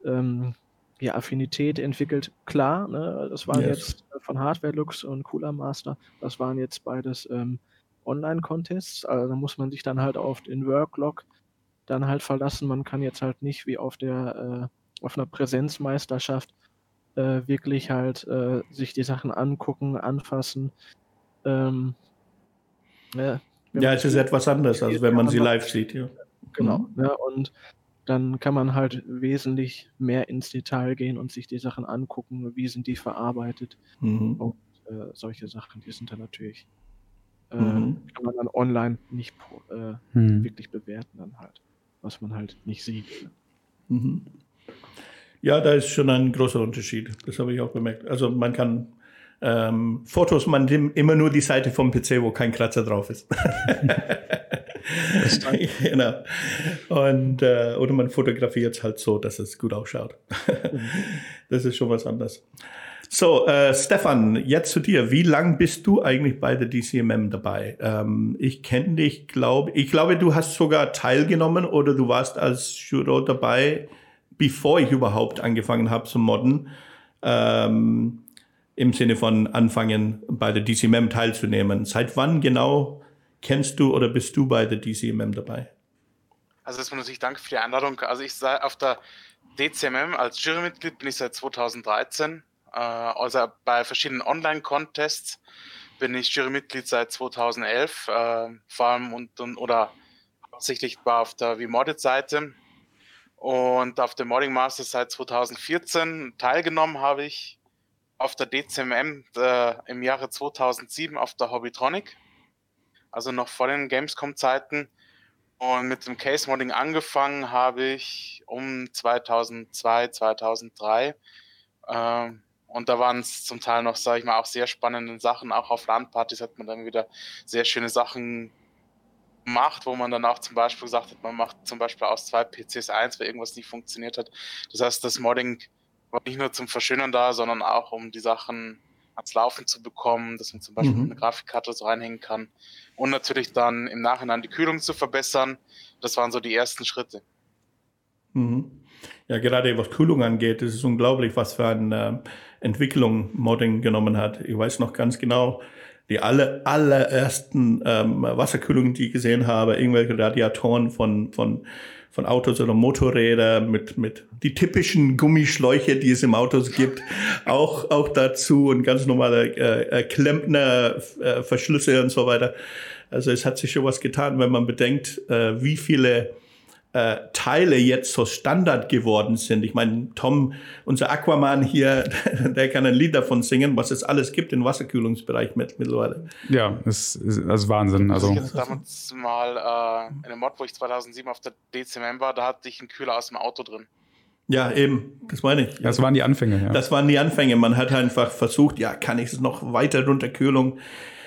[SPEAKER 4] ähm, ja, Affinität entwickelt. Klar, ne, das waren yes. jetzt von Hardware Looks und Cooler Master, das waren jetzt beides ähm, Online-Contests, also da muss man sich dann halt auf den Worklog dann halt verlassen. Man kann jetzt halt nicht wie auf der äh, auf einer Präsenzmeisterschaft äh, wirklich halt äh, sich die Sachen angucken, anfassen, ähm,
[SPEAKER 2] ja, ja es ist etwas anderes, als wenn man sie live sieht. Ja.
[SPEAKER 4] Genau. Mhm. Ja, und dann kann man halt wesentlich mehr ins Detail gehen und sich die Sachen angucken, wie sind die verarbeitet mhm. und äh, solche Sachen, die sind dann natürlich, äh, mhm. kann man dann online nicht äh, hm. wirklich bewerten dann halt, was man halt nicht sieht. Mhm.
[SPEAKER 2] Ja, da ist schon ein großer Unterschied. Das habe ich auch bemerkt. Also man kann ähm, Fotos, man nimmt immer nur die Seite vom PC, wo kein Kratzer drauf ist. genau. Und, äh, oder man fotografiert es halt so, dass es gut ausschaut. das ist schon was anderes. So, äh, Stefan, jetzt zu dir. Wie lang bist du eigentlich bei der DCMM dabei? Ähm, ich kenne dich, glaube ich, glaube, du hast sogar teilgenommen oder du warst als Juror dabei, bevor ich überhaupt angefangen habe zu modden. Ähm, Im Sinne von anfangen, bei der DCMM teilzunehmen. Seit wann genau kennst du oder bist du bei der DCMM dabei?
[SPEAKER 3] Also erstmal natürlich danke für die Einladung. Also ich sei auf der DCMM als Jurymitglied bin ich seit 2013. Äh, also bei verschiedenen Online-Contests bin ich Jurymitglied seit 2011. Äh, vor allem und, und, oder hauptsächlich war auf der VModded-Seite und auf dem Modding Master seit 2014 teilgenommen habe ich auf der DCMM äh, im Jahre 2007 auf der Hobbytronic also noch vor den Gamescom-Zeiten. Und mit dem Case Modding angefangen habe ich um 2002, 2003. Ähm, und da waren es zum Teil noch, sage ich mal, auch sehr spannende Sachen. Auch auf LAN-Partys hat man dann wieder sehr schöne Sachen gemacht, wo man dann auch zum Beispiel gesagt hat, man macht zum Beispiel aus zwei PCs eins, weil irgendwas nicht funktioniert hat. Das heißt, das Modding nicht nur zum Verschönern da, sondern auch um die Sachen ans Laufen zu bekommen, dass man zum Beispiel mhm. eine Grafikkarte so reinhängen kann und natürlich dann im Nachhinein die Kühlung zu verbessern. Das waren so die ersten Schritte.
[SPEAKER 2] Mhm. Ja, gerade was Kühlung angeht, ist es unglaublich, was für eine äh, Entwicklung Modding genommen hat. Ich weiß noch ganz genau, die alle, allerersten ähm, Wasserkühlungen, die ich gesehen habe, irgendwelche Radiatoren von, von von Autos oder Motorräder mit, mit die typischen Gummischläuche, die es im Autos gibt, auch, auch dazu und ganz normale äh, äh, Klempner, äh, Verschlüsse und so weiter. Also es hat sich schon was getan, wenn man bedenkt, äh, wie viele äh, Teile jetzt so Standard geworden sind. Ich meine, Tom, unser Aquaman hier, der kann ein Lied davon singen, was es alles gibt im Wasserkühlungsbereich mit, mittlerweile.
[SPEAKER 1] Ja, es ist, ist Wahnsinn. Also,
[SPEAKER 3] ich hatte damals mal äh, in einem Mod, wo ich 2007 auf der DCMM war, da hatte ich einen Kühler aus dem Auto drin.
[SPEAKER 2] Ja, eben, das meine ich.
[SPEAKER 1] Das waren die Anfänge, ja.
[SPEAKER 2] Das waren die Anfänge. Man hat einfach versucht, ja, kann ich es noch weiter runterkühlen,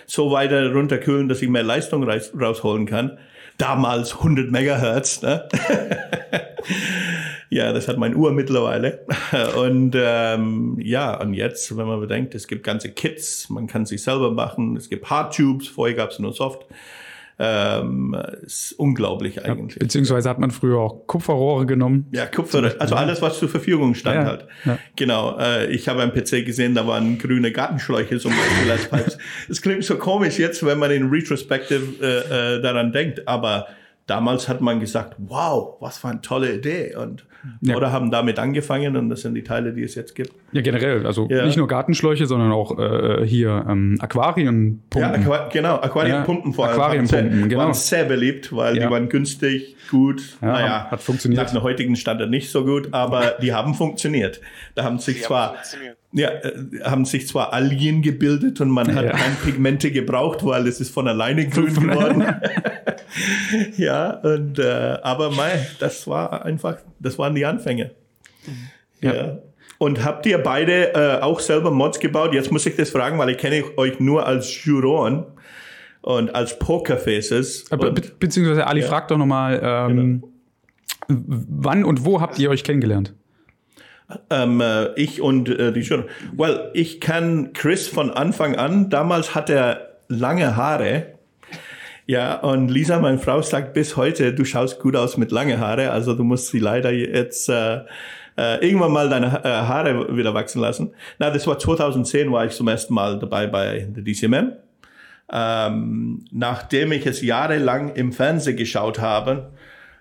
[SPEAKER 2] so weiter runterkühlen, dass ich mehr Leistung rausholen kann damals 100 Megahertz. Ne? ja, das hat mein Uhr mittlerweile. Und ähm, ja, und jetzt, wenn man bedenkt, es gibt ganze Kits, man kann sich selber machen, es gibt Hardtubes, vorher gab es nur Soft. Ähm, ist unglaublich eigentlich.
[SPEAKER 1] Ja, beziehungsweise hat man früher auch Kupferrohre genommen.
[SPEAKER 2] Ja, Kupferrohre, also alles, was zur Verfügung stand ja, halt. Ja. Genau. Äh, ich habe am PC gesehen, da waren grüne Gartenschläuche zum Beispiel als Pipes. Es klingt so komisch jetzt, wenn man in Retrospective äh, äh, daran denkt, aber damals hat man gesagt, wow, was für eine tolle Idee. Und ja. oder haben damit angefangen und das sind die Teile, die es jetzt gibt.
[SPEAKER 1] Ja, generell. Also ja. nicht nur Gartenschläuche, sondern auch äh, hier ähm, Aquarienpumpen. Ja,
[SPEAKER 2] Aqua genau, Aquarienpumpen vor allem. Aquarienpumpen, genau. Waren sehr beliebt, weil die waren günstig, gut.
[SPEAKER 1] Ja, naja, hat funktioniert.
[SPEAKER 2] Nach dem heutigen Standard nicht so gut, aber die haben funktioniert. Da haben sich die zwar haben ja, äh, haben sich zwar Algen gebildet und man hat ja. keine Pigmente gebraucht, weil es ist von alleine grün geworden. ja, und äh, aber mei, das war einfach, das waren die Anfänge. Ja. ja. Und habt ihr beide äh, auch selber Mods gebaut? Jetzt muss ich das fragen, weil ich kenne euch nur als Juroren und als Pokerfaces.
[SPEAKER 1] Be be beziehungsweise Ali, ja. fragt doch nochmal, ähm, genau. wann und wo habt ihr euch kennengelernt?
[SPEAKER 2] Ähm, äh, ich und äh, die Juroren. Well, ich kann Chris von Anfang an. Damals hat er lange Haare ja, und Lisa, meine Frau, sagt bis heute, du schaust gut aus mit lange Haare, also du musst sie leider jetzt äh, äh, irgendwann mal deine äh, Haare wieder wachsen lassen. Na, das war 2010, war ich zum ersten Mal dabei bei der DCMM. Ähm, nachdem ich es jahrelang im Fernsehen geschaut habe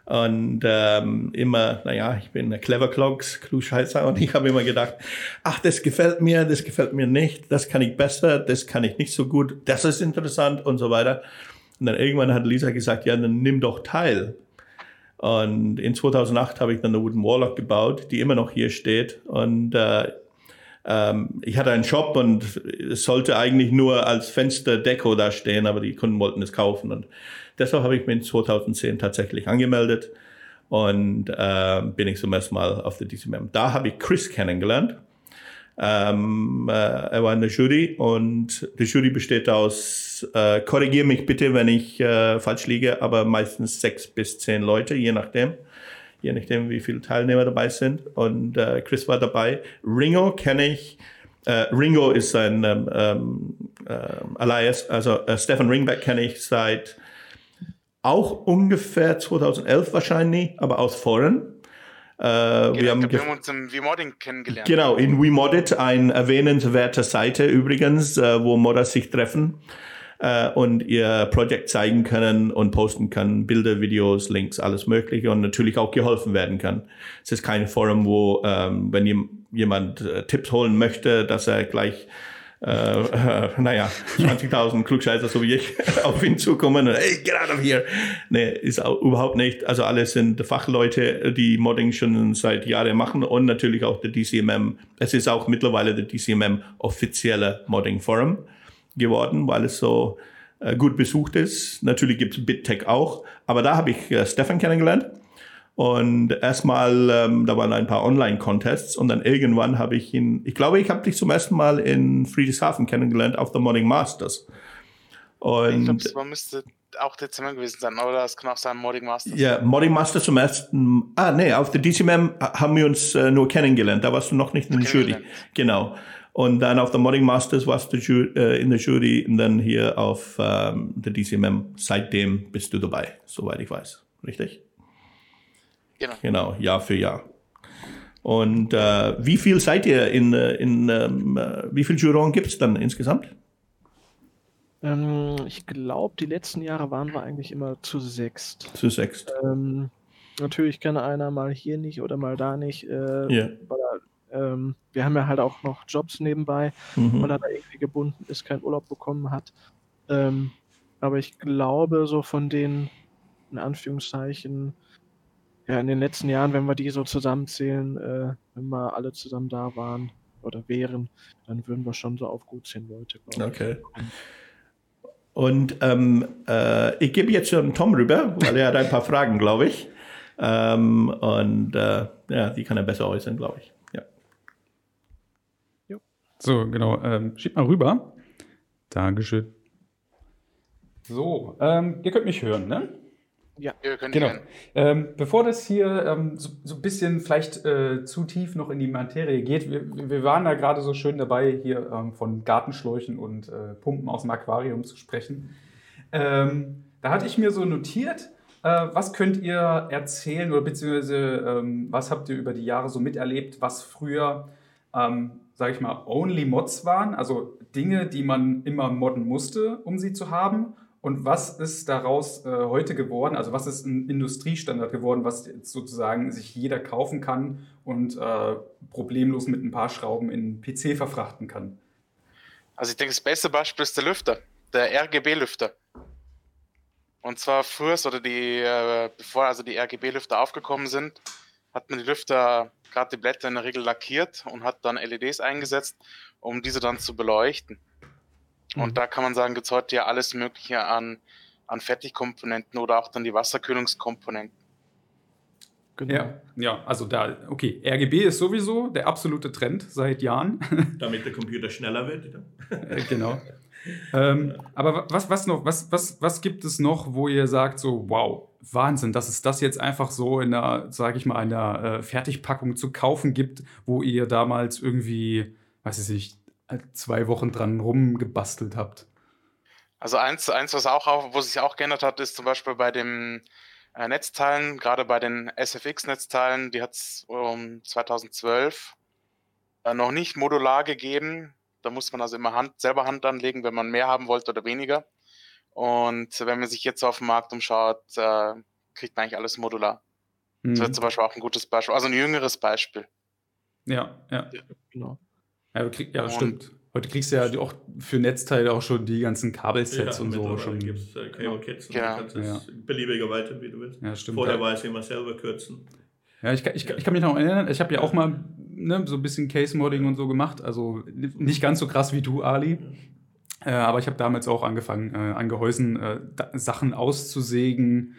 [SPEAKER 2] und ähm, immer, naja, ich bin Clever Clogs, Klugscheißer und ich habe immer gedacht, ach, das gefällt mir, das gefällt mir nicht, das kann ich besser, das kann ich nicht so gut, das ist interessant und so weiter. Und dann irgendwann hat Lisa gesagt, ja, dann nimm doch teil. Und in 2008 habe ich dann eine Wooden Warlock gebaut, die immer noch hier steht. Und äh, ähm, ich hatte einen Shop und es sollte eigentlich nur als Fensterdeko da stehen, aber die Kunden wollten es kaufen. Und Deshalb habe ich mich 2010 tatsächlich angemeldet und äh, bin ich zum ersten Mal auf der DCMM. Da habe ich Chris kennengelernt. Ähm, äh, er war in der Jury und die Jury besteht aus, äh, korrigiere mich bitte, wenn ich äh, falsch liege, aber meistens sechs bis zehn Leute, je nachdem. Je nachdem, wie viele Teilnehmer dabei sind. Und äh, Chris war dabei. Ringo kenne ich. Äh, Ringo ist ein ähm, ähm, Alias, also äh, Stefan Ringback kenne ich seit auch ungefähr 2011 wahrscheinlich, aber aus Foren.
[SPEAKER 3] Äh, genau, wir, haben, wir haben uns im VModding kennengelernt.
[SPEAKER 2] Genau, in WeModded, eine erwähnenswerte Seite übrigens, äh, wo Modder sich treffen äh, und ihr Projekt zeigen können und posten können, Bilder, Videos, Links, alles Mögliche und natürlich auch geholfen werden kann. Es ist kein Forum, wo, ähm, wenn jemand äh, Tipps holen möchte, dass er gleich äh, naja, 20.000 Klugscheißer, so wie ich, auf ihn zukommen und hey, get out of here. Nee, ist auch überhaupt nicht. Also alle sind Fachleute, die Modding schon seit Jahren machen und natürlich auch der DCMM. Es ist auch mittlerweile der DCMM offizielle Modding Forum geworden, weil es so äh, gut besucht ist. Natürlich gibt es BitTech auch, aber da habe ich äh, Stefan kennengelernt. Und erstmal, ähm, da waren ein paar Online-Contests und dann irgendwann habe ich ihn, ich glaube, ich habe dich zum ersten Mal in Friedrichshafen kennengelernt auf der Modding Masters.
[SPEAKER 3] Und ich glaube, es müsste auch Dezember gewesen sein, oder das kann auch sein, Modding Masters.
[SPEAKER 2] Ja, Modding Masters zum ersten, ah nee, auf der DCMM haben wir uns äh, nur kennengelernt, da warst du noch nicht in der Jury. Genau. Und dann auf der Modding Masters warst du äh, in der Jury und dann hier auf ähm, der DCMM. Seitdem bist du dabei, soweit ich weiß. Richtig? Genau. Genau, Jahr für Jahr. Und äh, wie viel seid ihr in, in ähm, äh, wie viele Juroren gibt es dann insgesamt?
[SPEAKER 4] Ähm, ich glaube, die letzten Jahre waren wir eigentlich immer zu sechst.
[SPEAKER 2] Zu sechst.
[SPEAKER 4] Ähm, natürlich kann einer mal hier nicht oder mal da nicht. Äh, yeah. weil, ähm, wir haben ja halt auch noch Jobs nebenbei, mhm. weil er da irgendwie gebunden ist, keinen Urlaub bekommen hat. Ähm, aber ich glaube, so von den, in Anführungszeichen, ja, in den letzten Jahren, wenn wir die so zusammenzählen, äh, wenn wir alle zusammen da waren oder wären, dann würden wir schon so auf gut zehn Leute,
[SPEAKER 2] glaube Okay. Und ähm, äh, ich gebe jetzt schon Tom rüber, weil er hat ein paar Fragen, glaube ich. Ähm, und äh, ja, die kann er besser äußern, glaube ich. Ja.
[SPEAKER 1] Jo. So, genau. Ähm, schieb mal rüber. Dankeschön. So, ähm, ihr könnt mich hören, ne?
[SPEAKER 3] Ja, wir können
[SPEAKER 1] genau. Ähm, bevor das hier ähm, so, so, ein bisschen vielleicht äh, zu tief noch in die Materie geht, wir, wir waren da gerade so schön dabei, hier ähm, von Gartenschläuchen und äh, Pumpen aus dem Aquarium zu sprechen. Ähm, da hatte ich mir so notiert, äh, was könnt ihr erzählen oder beziehungsweise ähm, was habt ihr über die Jahre so miterlebt, was früher, ähm, sage ich mal, Only Mods waren, also Dinge, die man immer modden musste, um sie zu haben und was ist daraus äh, heute geworden? Also was ist ein Industriestandard geworden, was sozusagen sich jeder kaufen kann und äh, problemlos mit ein paar Schrauben in PC verfrachten kann?
[SPEAKER 3] Also ich denke, das beste Beispiel ist der Lüfter, der RGB-Lüfter. Und zwar früher, oder die, äh, bevor also die RGB-Lüfter aufgekommen sind, hat man die Lüfter, gerade die Blätter in der Regel lackiert und hat dann LEDs eingesetzt, um diese dann zu beleuchten. Und mhm. da kann man sagen, gibt es heute ja alles Mögliche an, an Fertigkomponenten oder auch dann die Wasserkühlungskomponenten.
[SPEAKER 1] Genau. Ja, ja, also da, okay, RGB ist sowieso der absolute Trend seit Jahren.
[SPEAKER 2] Damit der Computer schneller wird.
[SPEAKER 1] Äh, genau. ähm, aber was, was noch, was, was, was gibt es noch, wo ihr sagt, so, wow, Wahnsinn, dass es das jetzt einfach so in der, sage ich mal, in der äh, Fertigpackung zu kaufen gibt, wo ihr damals irgendwie, weiß ich nicht, zwei Wochen dran rumgebastelt habt?
[SPEAKER 3] Also eins, eins was auch, wo sich auch geändert hat, ist zum Beispiel bei den äh, Netzteilen, gerade bei den SFX-Netzteilen, die hat es um 2012 äh, noch nicht modular gegeben. Da muss man also immer Hand, selber Hand anlegen, wenn man mehr haben wollte oder weniger. Und wenn man sich jetzt auf dem Markt umschaut, äh, kriegt man eigentlich alles modular. Mhm. Das wäre zum Beispiel auch ein gutes Beispiel, also ein jüngeres Beispiel.
[SPEAKER 1] Ja, ja, ja genau. Ja, krieg, ja stimmt. Heute kriegst du ja auch für Netzteile auch schon die ganzen Kabelsets ja, und so schon.
[SPEAKER 2] gibt es äh, Cable-Kits und ja. du kannst es ja. beliebiger weiter, wie du willst.
[SPEAKER 1] Ja, stimmt.
[SPEAKER 2] Vorher war es immer selber kürzen.
[SPEAKER 1] Ja, ich, ich, ich kann mich noch erinnern, ich habe ja auch mal ne, so ein bisschen Case-Modding und so gemacht. Also nicht ganz so krass wie du, Ali. Äh, aber ich habe damals auch angefangen, äh, an Gehäusen äh, Sachen auszusägen,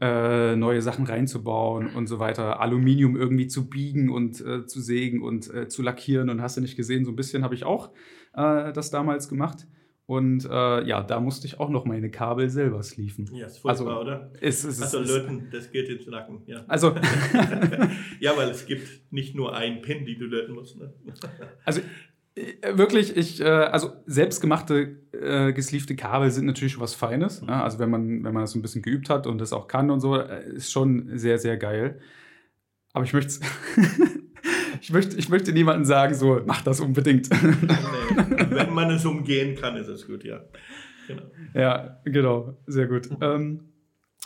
[SPEAKER 1] ja. Äh, neue Sachen reinzubauen und so weiter, Aluminium irgendwie zu biegen und äh, zu sägen und äh, zu lackieren. Und hast du nicht gesehen, so ein bisschen habe ich auch das damals gemacht. Und ja, da musste ich auch noch meine Kabel selber slieven.
[SPEAKER 2] Ja, ist furchtbar, also, oder?
[SPEAKER 1] Ist, ist,
[SPEAKER 2] also löten, das geht ins Nacken. Ja.
[SPEAKER 1] Also
[SPEAKER 2] ja, weil es gibt nicht nur einen Pin, die du löten musst. Ne?
[SPEAKER 1] Also wirklich, ich, äh, also selbstgemachte äh, gesleevte Kabel sind natürlich was Feines. Mhm. Also wenn man, wenn man das so ein bisschen geübt hat und das auch kann und so, äh, ist schon sehr, sehr geil. Aber ich möchte ich möchte, ich möchte niemandem sagen, so, mach das unbedingt.
[SPEAKER 2] Nee, wenn man es umgehen kann, ist es gut, ja.
[SPEAKER 1] Genau. Ja, genau, sehr gut. Mhm. Ähm,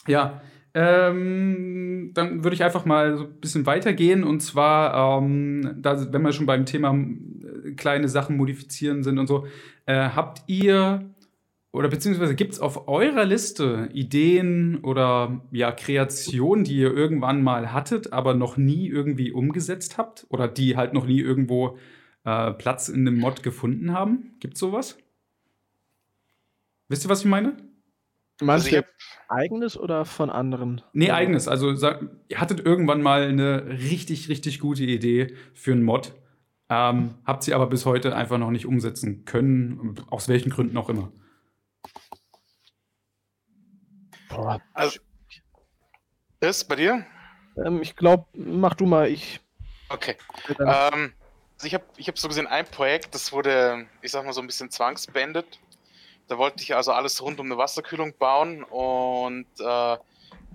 [SPEAKER 1] ja, ähm, dann würde ich einfach mal so ein bisschen weitergehen und zwar, ähm, da, wenn wir schon beim Thema äh, kleine Sachen modifizieren sind und so, äh, habt ihr oder beziehungsweise gibt es auf eurer Liste Ideen oder ja Kreationen, die ihr irgendwann mal hattet, aber noch nie irgendwie umgesetzt habt oder die halt noch nie irgendwo äh, Platz in einem Mod gefunden haben? Gibt es sowas? Wisst ihr, was ich meine?
[SPEAKER 4] Meinst also du eigenes oder von anderen?
[SPEAKER 1] Nee, eigenes. Also sag, ihr hattet irgendwann mal eine richtig, richtig gute Idee für einen Mod. Ähm, habt sie aber bis heute einfach noch nicht umsetzen können, aus welchen Gründen auch immer.
[SPEAKER 3] Also, ist bei dir?
[SPEAKER 4] Ähm, ich glaube, mach du mal, ich.
[SPEAKER 3] Okay. Ähm, also ich habe ich hab so gesehen ein Projekt, das wurde, ich sag mal, so ein bisschen zwangsbeendet. Da wollte ich also alles rund um eine Wasserkühlung bauen und äh,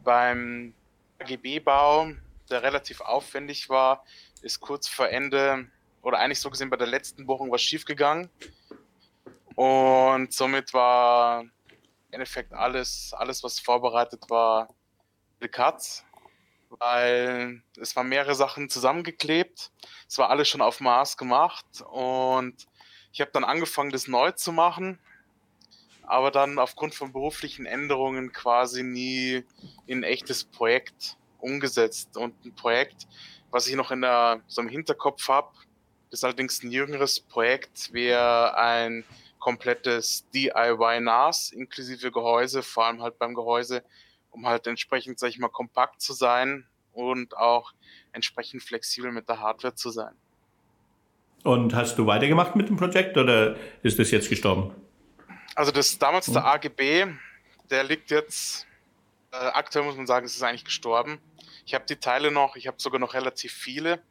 [SPEAKER 3] beim AGB-Bau, der relativ aufwendig war, ist kurz vor Ende oder eigentlich so gesehen bei der letzten Bohrung was schiefgegangen. Und somit war im Endeffekt alles, alles, was vorbereitet war, Katz, weil es waren mehrere Sachen zusammengeklebt. Es war alles schon auf Maß gemacht und ich habe dann angefangen, das neu zu machen aber dann aufgrund von beruflichen Änderungen quasi nie in ein echtes Projekt umgesetzt. Und ein Projekt, was ich noch in der, so im Hinterkopf habe, ist allerdings ein jüngeres Projekt, wäre ein komplettes DIY NAS inklusive Gehäuse, vor allem halt beim Gehäuse, um halt entsprechend, sag ich mal, kompakt zu sein und auch entsprechend flexibel mit der Hardware zu sein.
[SPEAKER 2] Und hast du weitergemacht mit dem Projekt oder ist das jetzt gestorben?
[SPEAKER 3] Also das damals der AGB, der liegt jetzt, äh, aktuell muss man sagen, es ist eigentlich gestorben. Ich habe die Teile noch, ich habe sogar noch relativ viele.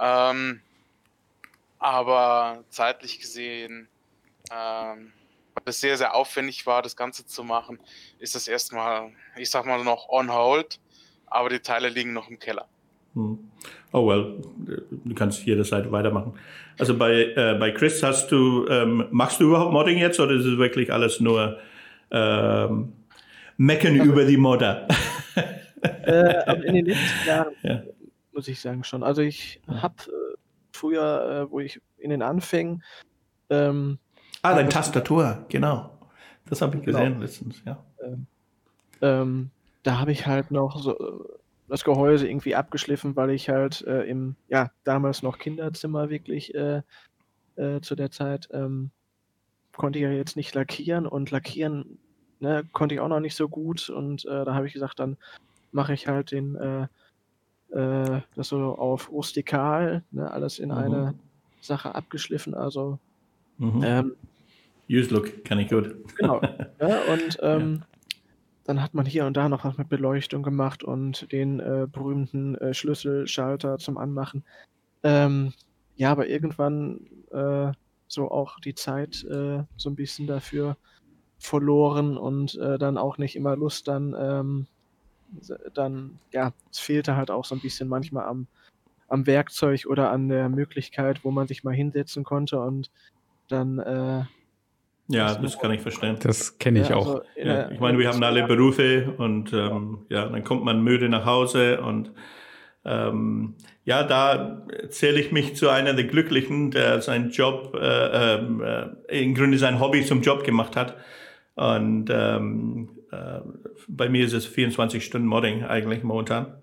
[SPEAKER 3] Ähm, aber zeitlich gesehen, ähm, weil es sehr, sehr aufwendig war, das Ganze zu machen, ist das erstmal, ich sag mal, noch on hold, aber die Teile liegen noch im Keller.
[SPEAKER 2] Hm. Oh well, du kannst jederzeit weitermachen. Also bei, äh, bei Chris hast du, ähm, machst du überhaupt Modding jetzt oder ist es wirklich alles nur ähm, Mecken also, über die Modder?
[SPEAKER 4] äh, in den letzten Jahren ja. muss ich sagen schon. Also ich habe äh, früher, äh, wo ich in den Anfängen ähm,
[SPEAKER 2] Ah, deine Tastatur, genau. Das habe ich genau. gesehen letztens, ja.
[SPEAKER 4] Ähm, ähm, da habe ich halt noch so das Gehäuse irgendwie abgeschliffen, weil ich halt äh, im, ja, damals noch Kinderzimmer wirklich äh, äh, zu der Zeit ähm, konnte ich ja jetzt nicht lackieren und lackieren ne, konnte ich auch noch nicht so gut und äh, da habe ich gesagt, dann mache ich halt den, äh, das so auf rustikal, ne, alles in mhm. eine Sache abgeschliffen, also
[SPEAKER 2] mhm. ähm, Use Look, kann ich gut.
[SPEAKER 4] Genau. ja, und ähm, ja dann hat man hier und da noch was mit Beleuchtung gemacht und den äh, berühmten äh, Schlüsselschalter zum Anmachen. Ähm, ja, aber irgendwann äh, so auch die Zeit äh, so ein bisschen dafür verloren und äh, dann auch nicht immer Lust dann, ähm, dann, ja, es fehlte halt auch so ein bisschen manchmal am, am Werkzeug oder an der Möglichkeit, wo man sich mal hinsetzen konnte und dann äh,
[SPEAKER 2] ja, das kann ich verstehen.
[SPEAKER 1] Das kenne ich ja, auch. Also
[SPEAKER 2] ja, ich meine, wir haben alle Berufe und ähm, ja, dann kommt man müde nach Hause und ähm, ja, da zähle ich mich zu einer der Glücklichen, der seinen Job, äh, ähm, äh, im Grunde sein Hobby zum Job gemacht hat. Und ähm, äh, bei mir ist es 24 Stunden Modding eigentlich momentan.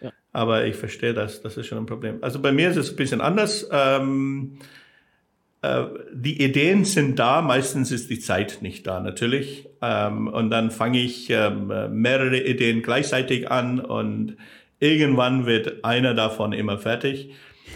[SPEAKER 2] Ja. Aber ich verstehe das, das ist schon ein Problem. Also bei mir ist es ein bisschen anders. Ähm, äh, die Ideen sind da, meistens ist die Zeit nicht da, natürlich. Ähm, und dann fange ich ähm, mehrere Ideen gleichzeitig an und irgendwann wird einer davon immer fertig.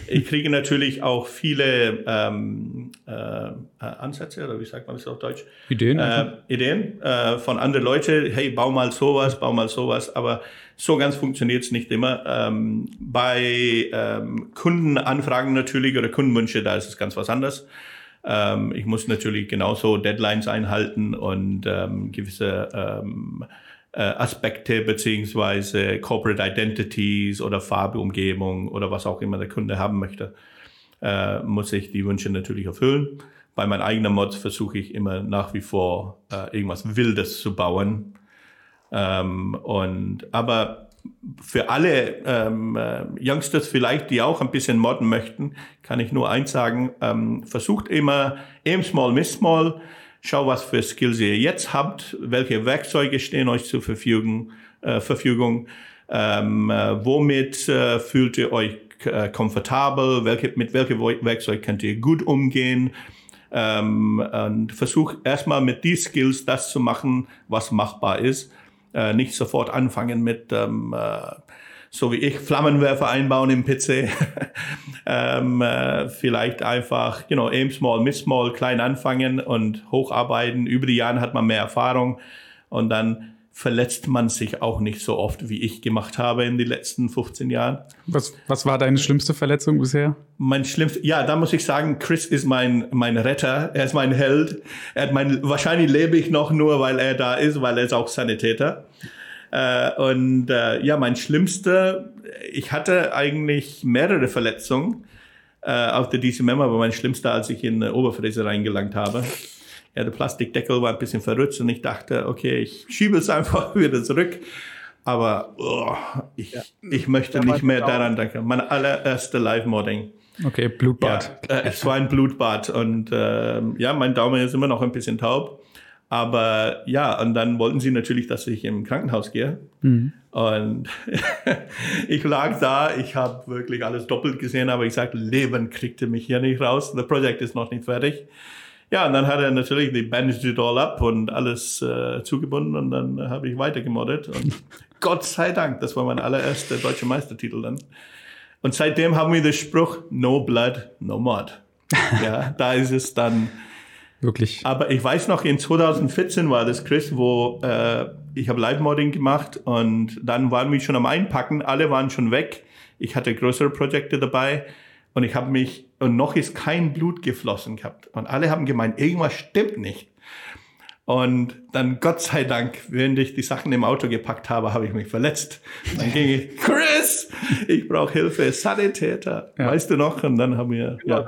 [SPEAKER 2] Ich kriege natürlich auch viele ähm, äh, Ansätze, oder wie sagt man das auf Deutsch?
[SPEAKER 1] Ideen.
[SPEAKER 2] Äh, Ideen äh, von anderen Leuten. Hey, bau mal sowas, bau mal sowas. Aber so ganz funktioniert es nicht immer. Ähm, bei ähm, Kundenanfragen natürlich oder Kundenwünsche, da ist es ganz was anderes. Ähm, ich muss natürlich genauso Deadlines einhalten und ähm, gewisse ähm, äh, Aspekte beziehungsweise Corporate Identities oder Farbeumgebung oder was auch immer der Kunde haben möchte, äh, muss ich die Wünsche natürlich erfüllen. Bei meinen eigenen Mods versuche ich immer nach wie vor äh, irgendwas Wildes zu bauen. Ähm, und aber für alle ähm, äh, Youngsters vielleicht, die auch ein bisschen modden möchten, kann ich nur eins sagen: ähm, Versucht immer aim small, miss small Schau, was für Skills ihr jetzt habt, welche Werkzeuge stehen euch zur Verfügung, äh, Verfügung ähm, äh, womit äh, fühlt ihr euch äh, komfortabel, welche, mit welchem Werkzeug könnt ihr gut umgehen. Ähm, und versuch erstmal mit die Skills das zu machen, was machbar ist. Äh, nicht sofort anfangen mit ähm, äh, so wie ich, Flammenwerfer einbauen im PC. ähm, äh, vielleicht einfach, you know, aim small, miss small, klein anfangen und hocharbeiten. Über die Jahre hat man mehr Erfahrung und dann verletzt man sich auch nicht so oft, wie ich gemacht habe in den letzten 15 Jahren.
[SPEAKER 1] Was, was war deine schlimmste Verletzung bisher?
[SPEAKER 2] Mein schlimmste, ja, da muss ich sagen, Chris ist mein, mein Retter. Er ist mein Held. Er hat mein, wahrscheinlich lebe ich noch nur, weil er da ist, weil er ist auch Sanitäter. Äh, und äh, ja, mein schlimmster, ich hatte eigentlich mehrere Verletzungen äh, auf der DCMM, aber mein schlimmster, als ich in eine Oberfräse reingelangt habe. Ja, der Plastikdeckel war ein bisschen verrutscht und ich dachte, okay, ich schiebe es einfach wieder zurück. Aber oh, ich, ja. ich möchte nicht mehr daran denken. Mein allererste Live-Modding.
[SPEAKER 1] Okay, Blutbad.
[SPEAKER 2] Ja, äh, es war ein Blutbad und äh, ja, mein Daumen ist immer noch ein bisschen taub. Aber ja, und dann wollten sie natürlich, dass ich im Krankenhaus gehe. Mhm. Und ich lag da, ich habe wirklich alles doppelt gesehen, aber ich sagte, Leben kriegte mich hier nicht raus. Das Projekt ist noch nicht fertig. Ja, und dann hat er natürlich die bandaged it all up und alles äh, zugebunden und dann habe ich weitergemoddet. Und Gott sei Dank, das war mein allererster deutscher Meistertitel dann. Und seitdem haben wir den Spruch, no blood, no mod. Ja, da ist es dann
[SPEAKER 1] Wirklich.
[SPEAKER 2] Aber ich weiß noch, in 2014 war das, Chris, wo äh, ich habe Live-Modding gemacht und dann waren wir schon am Einpacken, alle waren schon weg. Ich hatte größere Projekte dabei und ich habe mich, und noch ist kein Blut geflossen gehabt. Und alle haben gemeint, irgendwas stimmt nicht. Und dann, Gott sei Dank, während ich die Sachen im Auto gepackt habe, habe ich mich verletzt. Dann ging ich, Chris, ich brauche Hilfe, Sanitäter. Ja. Weißt du noch? Und dann haben wir,
[SPEAKER 4] ja.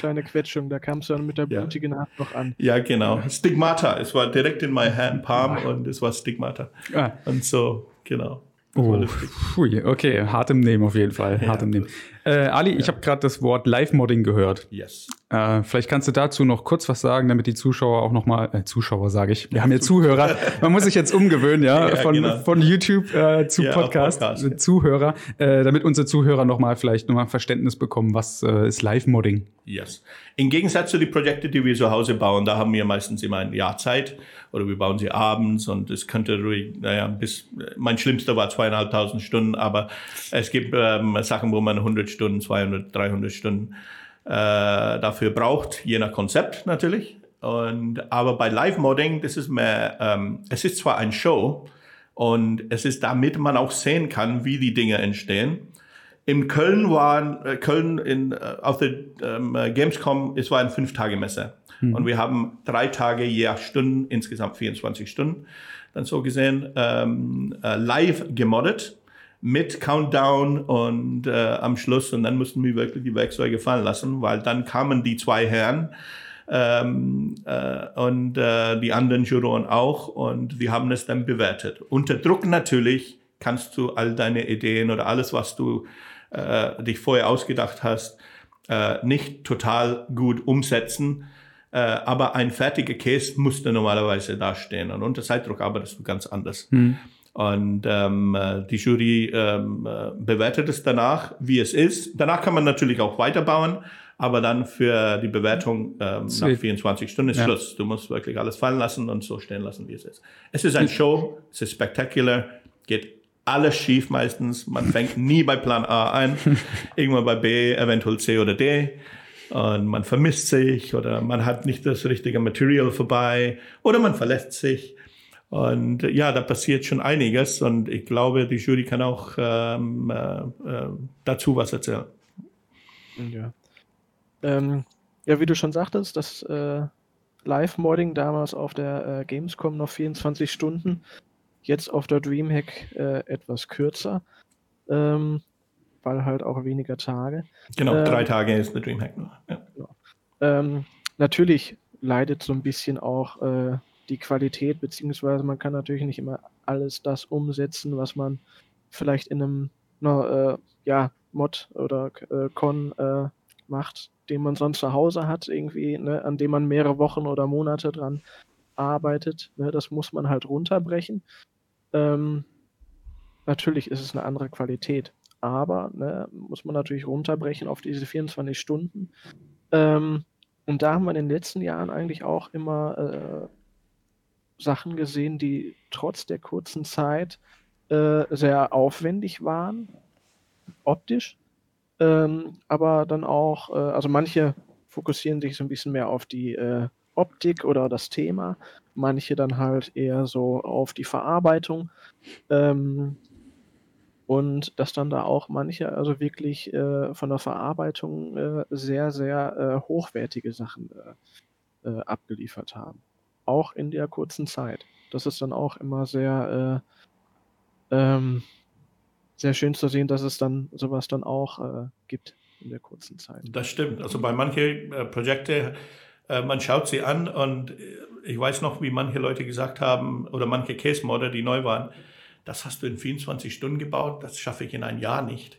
[SPEAKER 4] Kleine Quetschung, da kam es dann mit der blutigen ja. Hand noch an.
[SPEAKER 2] Ja, genau. Stigmata. Es war direkt in my hand, palm und es war Stigmata. Ah. Und so, genau.
[SPEAKER 1] Oh, pfui, okay, hart im Nehmen auf jeden Fall. Ja. Hart im Nehmen. Äh, Ali, ja. ich habe gerade das Wort Live-Modding gehört.
[SPEAKER 2] Yes.
[SPEAKER 1] Äh, vielleicht kannst du dazu noch kurz was sagen, damit die Zuschauer auch noch mal, äh, Zuschauer sage ich, wir haben ja Zuhörer. Man muss sich jetzt umgewöhnen, ja, ja von, genau. von YouTube äh, zu Podcast, Podcast Zuhörer, äh, damit unsere Zuhörer noch mal vielleicht noch mal Verständnis bekommen, was äh, ist Live-Modding.
[SPEAKER 2] Yes. Im Gegensatz zu den Projekten, die wir zu Hause bauen, da haben wir meistens immer ein Jahr Zeit oder wir bauen sie abends und es könnte ruhig, naja, bis, mein schlimmster war zweieinhalbtausend Stunden, aber es gibt ähm, Sachen, wo man 100 Stunden, 200, 300 Stunden äh, dafür braucht, je nach Konzept natürlich. Und, aber bei Live-Modding, das ist mehr, ähm, es ist zwar ein Show und es ist damit man auch sehen kann, wie die Dinge entstehen. In Köln waren, äh, Köln in, äh, auf der ähm, Gamescom, es war ein Fünf-Tage-Messe. Mhm. Und wir haben drei Tage je Stunden, insgesamt 24 Stunden, dann so gesehen, ähm, äh, live gemoddet mit Countdown und äh, am Schluss. Und dann mussten wir wirklich die Werkzeuge fallen lassen, weil dann kamen die zwei Herren ähm, äh, und äh, die anderen Juroren auch und wir haben es dann bewertet. Unter Druck natürlich kannst du all deine Ideen oder alles, was du äh, dich vorher ausgedacht hast, äh, nicht total gut umsetzen. Äh, aber ein fertiger Case musste normalerweise dastehen. Und unter Zeitdruck arbeitest du ganz anders. Mhm. Und ähm, äh, die Jury ähm, äh, bewertet es danach, wie es ist. Danach kann man natürlich auch weiterbauen, Aber dann für die Bewertung ähm, nach
[SPEAKER 1] Sweet.
[SPEAKER 2] 24 Stunden ist
[SPEAKER 1] Ja.
[SPEAKER 2] Schluss. Du musst wirklich alles fallen lassen und so stehen lassen, wie es ist. Es ist ein Show, es ist spektakulär, geht alles schief meistens. Man fängt nie bei Plan A ein, irgendwann bei B, eventuell C oder D. Und man vermisst sich oder man hat nicht das richtige Material vorbei oder man verlässt sich. Und ja, da passiert schon einiges und ich glaube, die Jury kann auch ähm, äh, äh, dazu was erzählen.
[SPEAKER 4] Ja. Ähm, ja, wie du schon sagtest, das äh, Live-Modding damals auf der äh, Gamescom noch 24 Stunden, jetzt auf der Dreamhack äh, etwas kürzer, ähm, weil halt auch weniger Tage.
[SPEAKER 2] Genau,
[SPEAKER 4] Ähm,
[SPEAKER 2] drei Tage ist der Dreamhack nur. Ja.
[SPEAKER 4] Ähm, natürlich leidet so ein bisschen auch äh, die Qualität, beziehungsweise man kann natürlich nicht immer alles das umsetzen, was man vielleicht in einem na, äh, ja, Mod oder äh, Con äh, macht, den man sonst zu Hause hat, irgendwie, ne, an dem man mehrere Wochen oder Monate dran arbeitet. Ne, das muss man halt runterbrechen. Ähm, natürlich ist es eine andere Qualität, aber ne, muss man natürlich runterbrechen auf diese 24 Stunden. Ähm, und da haben wir in den letzten Jahren eigentlich auch immer äh, Sachen gesehen, die trotz der kurzen Zeit äh, sehr aufwendig waren, optisch. Ähm, aber dann auch, äh, also manche fokussieren sich so ein bisschen mehr auf die äh, Optik oder das Thema, manche dann halt eher so auf die Verarbeitung. Ähm, und dass dann da auch manche also wirklich äh, von der Verarbeitung äh, sehr, sehr äh, hochwertige Sachen äh, äh, abgeliefert haben. Auch in der kurzen Zeit. Das ist dann auch immer sehr, äh, ähm, sehr schön zu sehen, dass es dann sowas dann auch gibt in der kurzen Zeit.
[SPEAKER 2] Das stimmt. Also bei manchen Projekten, äh, man schaut sie an und äh, ich weiß noch, wie manche Leute gesagt haben, oder manche Case-Modder, die neu waren, das hast du in 24 Stunden gebaut, das schaffe ich in ein Jahr nicht.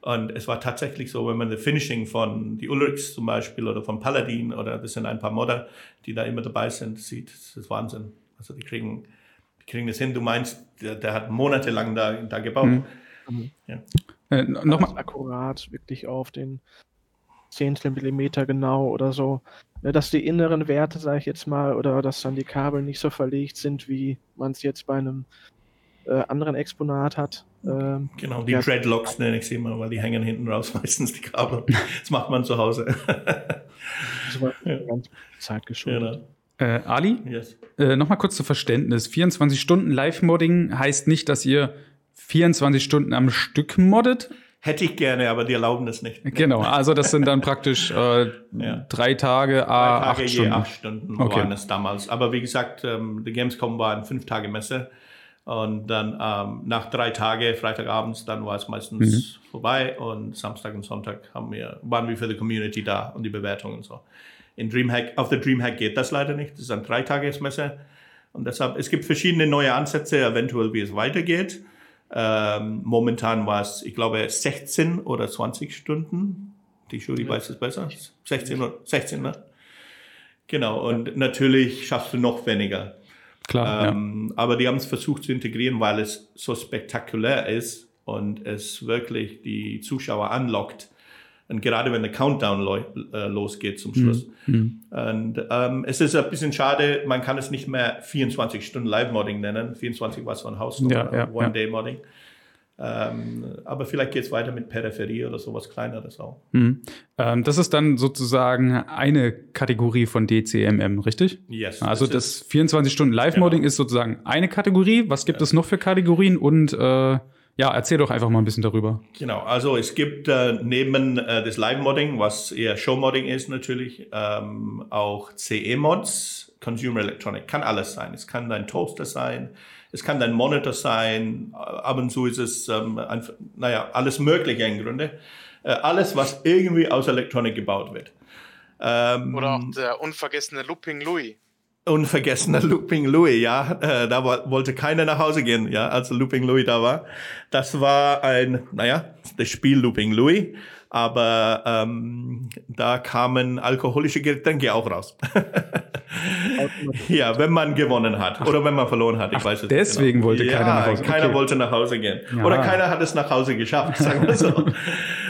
[SPEAKER 2] Und es war tatsächlich so, wenn man das Finishing von die Ulrichs zum Beispiel oder von Paladin oder das sind ein paar Modder, die da immer dabei sind, sieht, das ist Wahnsinn. Also die kriegen, die kriegen das hin. Du meinst, der, der hat monatelang da, da gebaut.
[SPEAKER 1] Mhm.
[SPEAKER 4] Mhm.
[SPEAKER 2] Ja.
[SPEAKER 1] Äh, Nochmal,
[SPEAKER 4] akkurat, wirklich auf den Zehntel Millimeter genau oder so. Ne, Dass die inneren Werte, sage ich jetzt mal, oder dass dann die Kabel nicht so verlegt sind, wie man es jetzt bei einem äh, anderen Exponat hat. Ähm,
[SPEAKER 2] Genau, die
[SPEAKER 4] Ja.
[SPEAKER 2] Dreadlocks nenne ich sie immer, weil die hängen hinten raus, meistens die Kabel. Das macht man zu Hause.
[SPEAKER 4] das war
[SPEAKER 2] Ja.
[SPEAKER 4] ganz Zeit geschuldet.
[SPEAKER 2] genau.
[SPEAKER 1] äh, Ali,
[SPEAKER 2] Yes.
[SPEAKER 1] äh, nochmal kurz zu Verständnis. 24 Stunden Live-Modding heißt nicht, dass ihr 24 Stunden am Stück moddet.
[SPEAKER 2] Hätte ich gerne, aber die erlauben das nicht.
[SPEAKER 1] Genau, also das sind dann praktisch äh,
[SPEAKER 2] Ja.
[SPEAKER 1] drei Tage, a
[SPEAKER 2] Drei Tage
[SPEAKER 1] acht Stunden.
[SPEAKER 2] acht Stunden
[SPEAKER 1] Okay.
[SPEAKER 2] waren es damals. Aber wie gesagt, ähm, die Gamescom war eine fünf Tage Messe. Und dann ähm, nach drei Tagen, Freitagabends, dann war es meistens vorbei. Und Samstag und Sonntag haben wir, waren wir für die Community da und die Bewertungen und so. In Dreamhack, auf der Dreamhack geht das leider nicht. Das ist eine Dreitagesmesse. Und deshalb, es gibt verschiedene neue Ansätze, eventuell wie es weitergeht. Ähm, momentan war es, ich glaube, 16 oder 20 Stunden. Die Jury
[SPEAKER 4] Ja.
[SPEAKER 2] weiß es besser. 16 oder 16, ne? Genau, und natürlich schaffst du noch weniger.
[SPEAKER 1] Klar,
[SPEAKER 2] Ähm, Aber die haben es versucht zu integrieren, weil es so spektakulär ist und es wirklich die Zuschauer anlockt. Und gerade wenn der Countdown äh, losgeht zum Schluss.
[SPEAKER 1] ja. Mhm.
[SPEAKER 2] Und ähm, es ist ein bisschen schade, man kann es nicht mehr 24 Stunden Live-Modding nennen. 24 war so ein Haus,
[SPEAKER 1] Ja, ja,
[SPEAKER 2] One-Day-Modding. Ähm, aber vielleicht geht es weiter mit Peripherie oder sowas kleineres auch.
[SPEAKER 1] Mhm. Ähm, das ist dann sozusagen eine Kategorie von DCMM, richtig?
[SPEAKER 2] Yes.
[SPEAKER 1] Also
[SPEAKER 2] das
[SPEAKER 1] das 24 Stunden Live-Modding
[SPEAKER 2] Genau.
[SPEAKER 1] ist sozusagen eine Kategorie. Was gibt es noch für Kategorien? Und äh, ja, erzähl doch einfach mal ein bisschen darüber.
[SPEAKER 2] Genau, also es gibt äh, neben äh, das Live-Modding, was eher Show-Modding ist natürlich, ähm, auch CE-Mods, Consumer Electronic, kann alles sein. Es kann dein Toaster sein, es kann dein Monitor sein, äh, ab und zu ist es, ähm, einfach, naja, alles Mögliche im Grunde. Äh, alles, was irgendwie aus Elektronik gebaut wird. Ähm,
[SPEAKER 3] Oder auch der unvergessene Looping Louis.
[SPEAKER 2] Unvergessener Looping Louis, ja. Äh, da wo- wollte keiner nach Hause gehen, ja, als Looping Louis da war. Das war ein, naja, das Spiel Looping Louis, aber ähm, da kamen alkoholische Getränke auch raus. ja, wenn man gewonnen hat oder wenn man verloren hat, ich weiß es
[SPEAKER 1] deswegen
[SPEAKER 2] nicht.
[SPEAKER 1] wollte
[SPEAKER 2] ja,
[SPEAKER 1] keiner nach Hause.
[SPEAKER 2] Keiner
[SPEAKER 1] Okay.
[SPEAKER 2] wollte nach Hause gehen.
[SPEAKER 1] Ja.
[SPEAKER 2] Oder keiner hat es nach Hause geschafft, sagen wir so.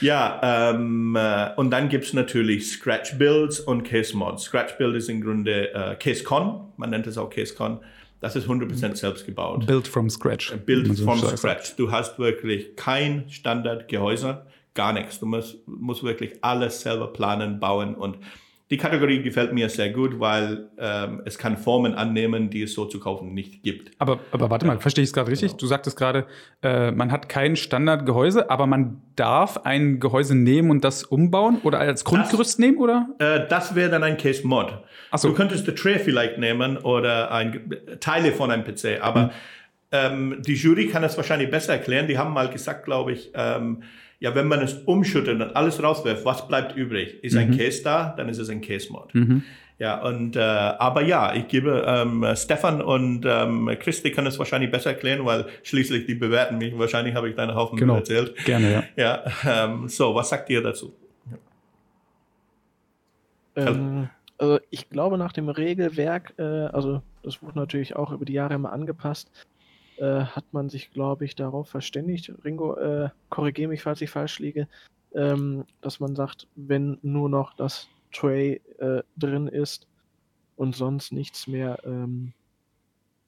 [SPEAKER 2] Ja, ähm, äh, und dann gibt's natürlich Scratch Builds und Case Mods. Scratch Build ist im Grunde äh, Case Con, man nennt es auch Case Con. Das ist 100% selbst gebaut.
[SPEAKER 1] Build from scratch.
[SPEAKER 2] Build
[SPEAKER 1] Also
[SPEAKER 2] from scratch. Du hast wirklich kein Standardgehäuse, gar nichts. Du musst, musst wirklich alles selber planen, bauen und die Kategorie gefällt mir sehr gut, weil ähm, es kann Formen annehmen, die es so zu kaufen nicht gibt.
[SPEAKER 1] Aber, aber warte mal, verstehe ich es gerade richtig? Du sagtest gerade, äh, man hat kein Standardgehäuse, aber man darf ein Gehäuse nehmen und das umbauen oder als Grundgerüst nehmen, oder?
[SPEAKER 2] Äh, das wäre dann ein Case Mod.
[SPEAKER 1] Ach so.
[SPEAKER 2] Du könntest die Tray vielleicht nehmen oder ein, Teile von einem PC, aber
[SPEAKER 1] Mhm.
[SPEAKER 2] ähm, die Jury kann es wahrscheinlich besser erklären. Die haben mal gesagt, glaube ich, ähm, ja, wenn man es umschüttet und alles rauswirft, was bleibt übrig? Ist
[SPEAKER 1] Mhm.
[SPEAKER 2] ein Case da, dann ist es ein Case Mod. Ja, und äh, aber ja, ich gebe ähm, Stefan und ähm, Christi können es wahrscheinlich besser erklären, weil schließlich die bewerten mich. Wahrscheinlich habe ich deine Haufen
[SPEAKER 1] Genau.
[SPEAKER 2] erzählt.
[SPEAKER 1] Gerne, ja.
[SPEAKER 2] Ja, ähm, so, was sagt ihr dazu?
[SPEAKER 4] Ähm, also ich glaube, nach dem Regelwerk, äh, also das wurde natürlich auch über die Jahre immer angepasst, äh, hat man sich, glaube ich, darauf verständigt, Ringo, äh, korrigiere mich, falls ich falsch liege, ähm, dass man sagt, wenn nur noch das Tray äh, drin ist und sonst nichts mehr, ähm,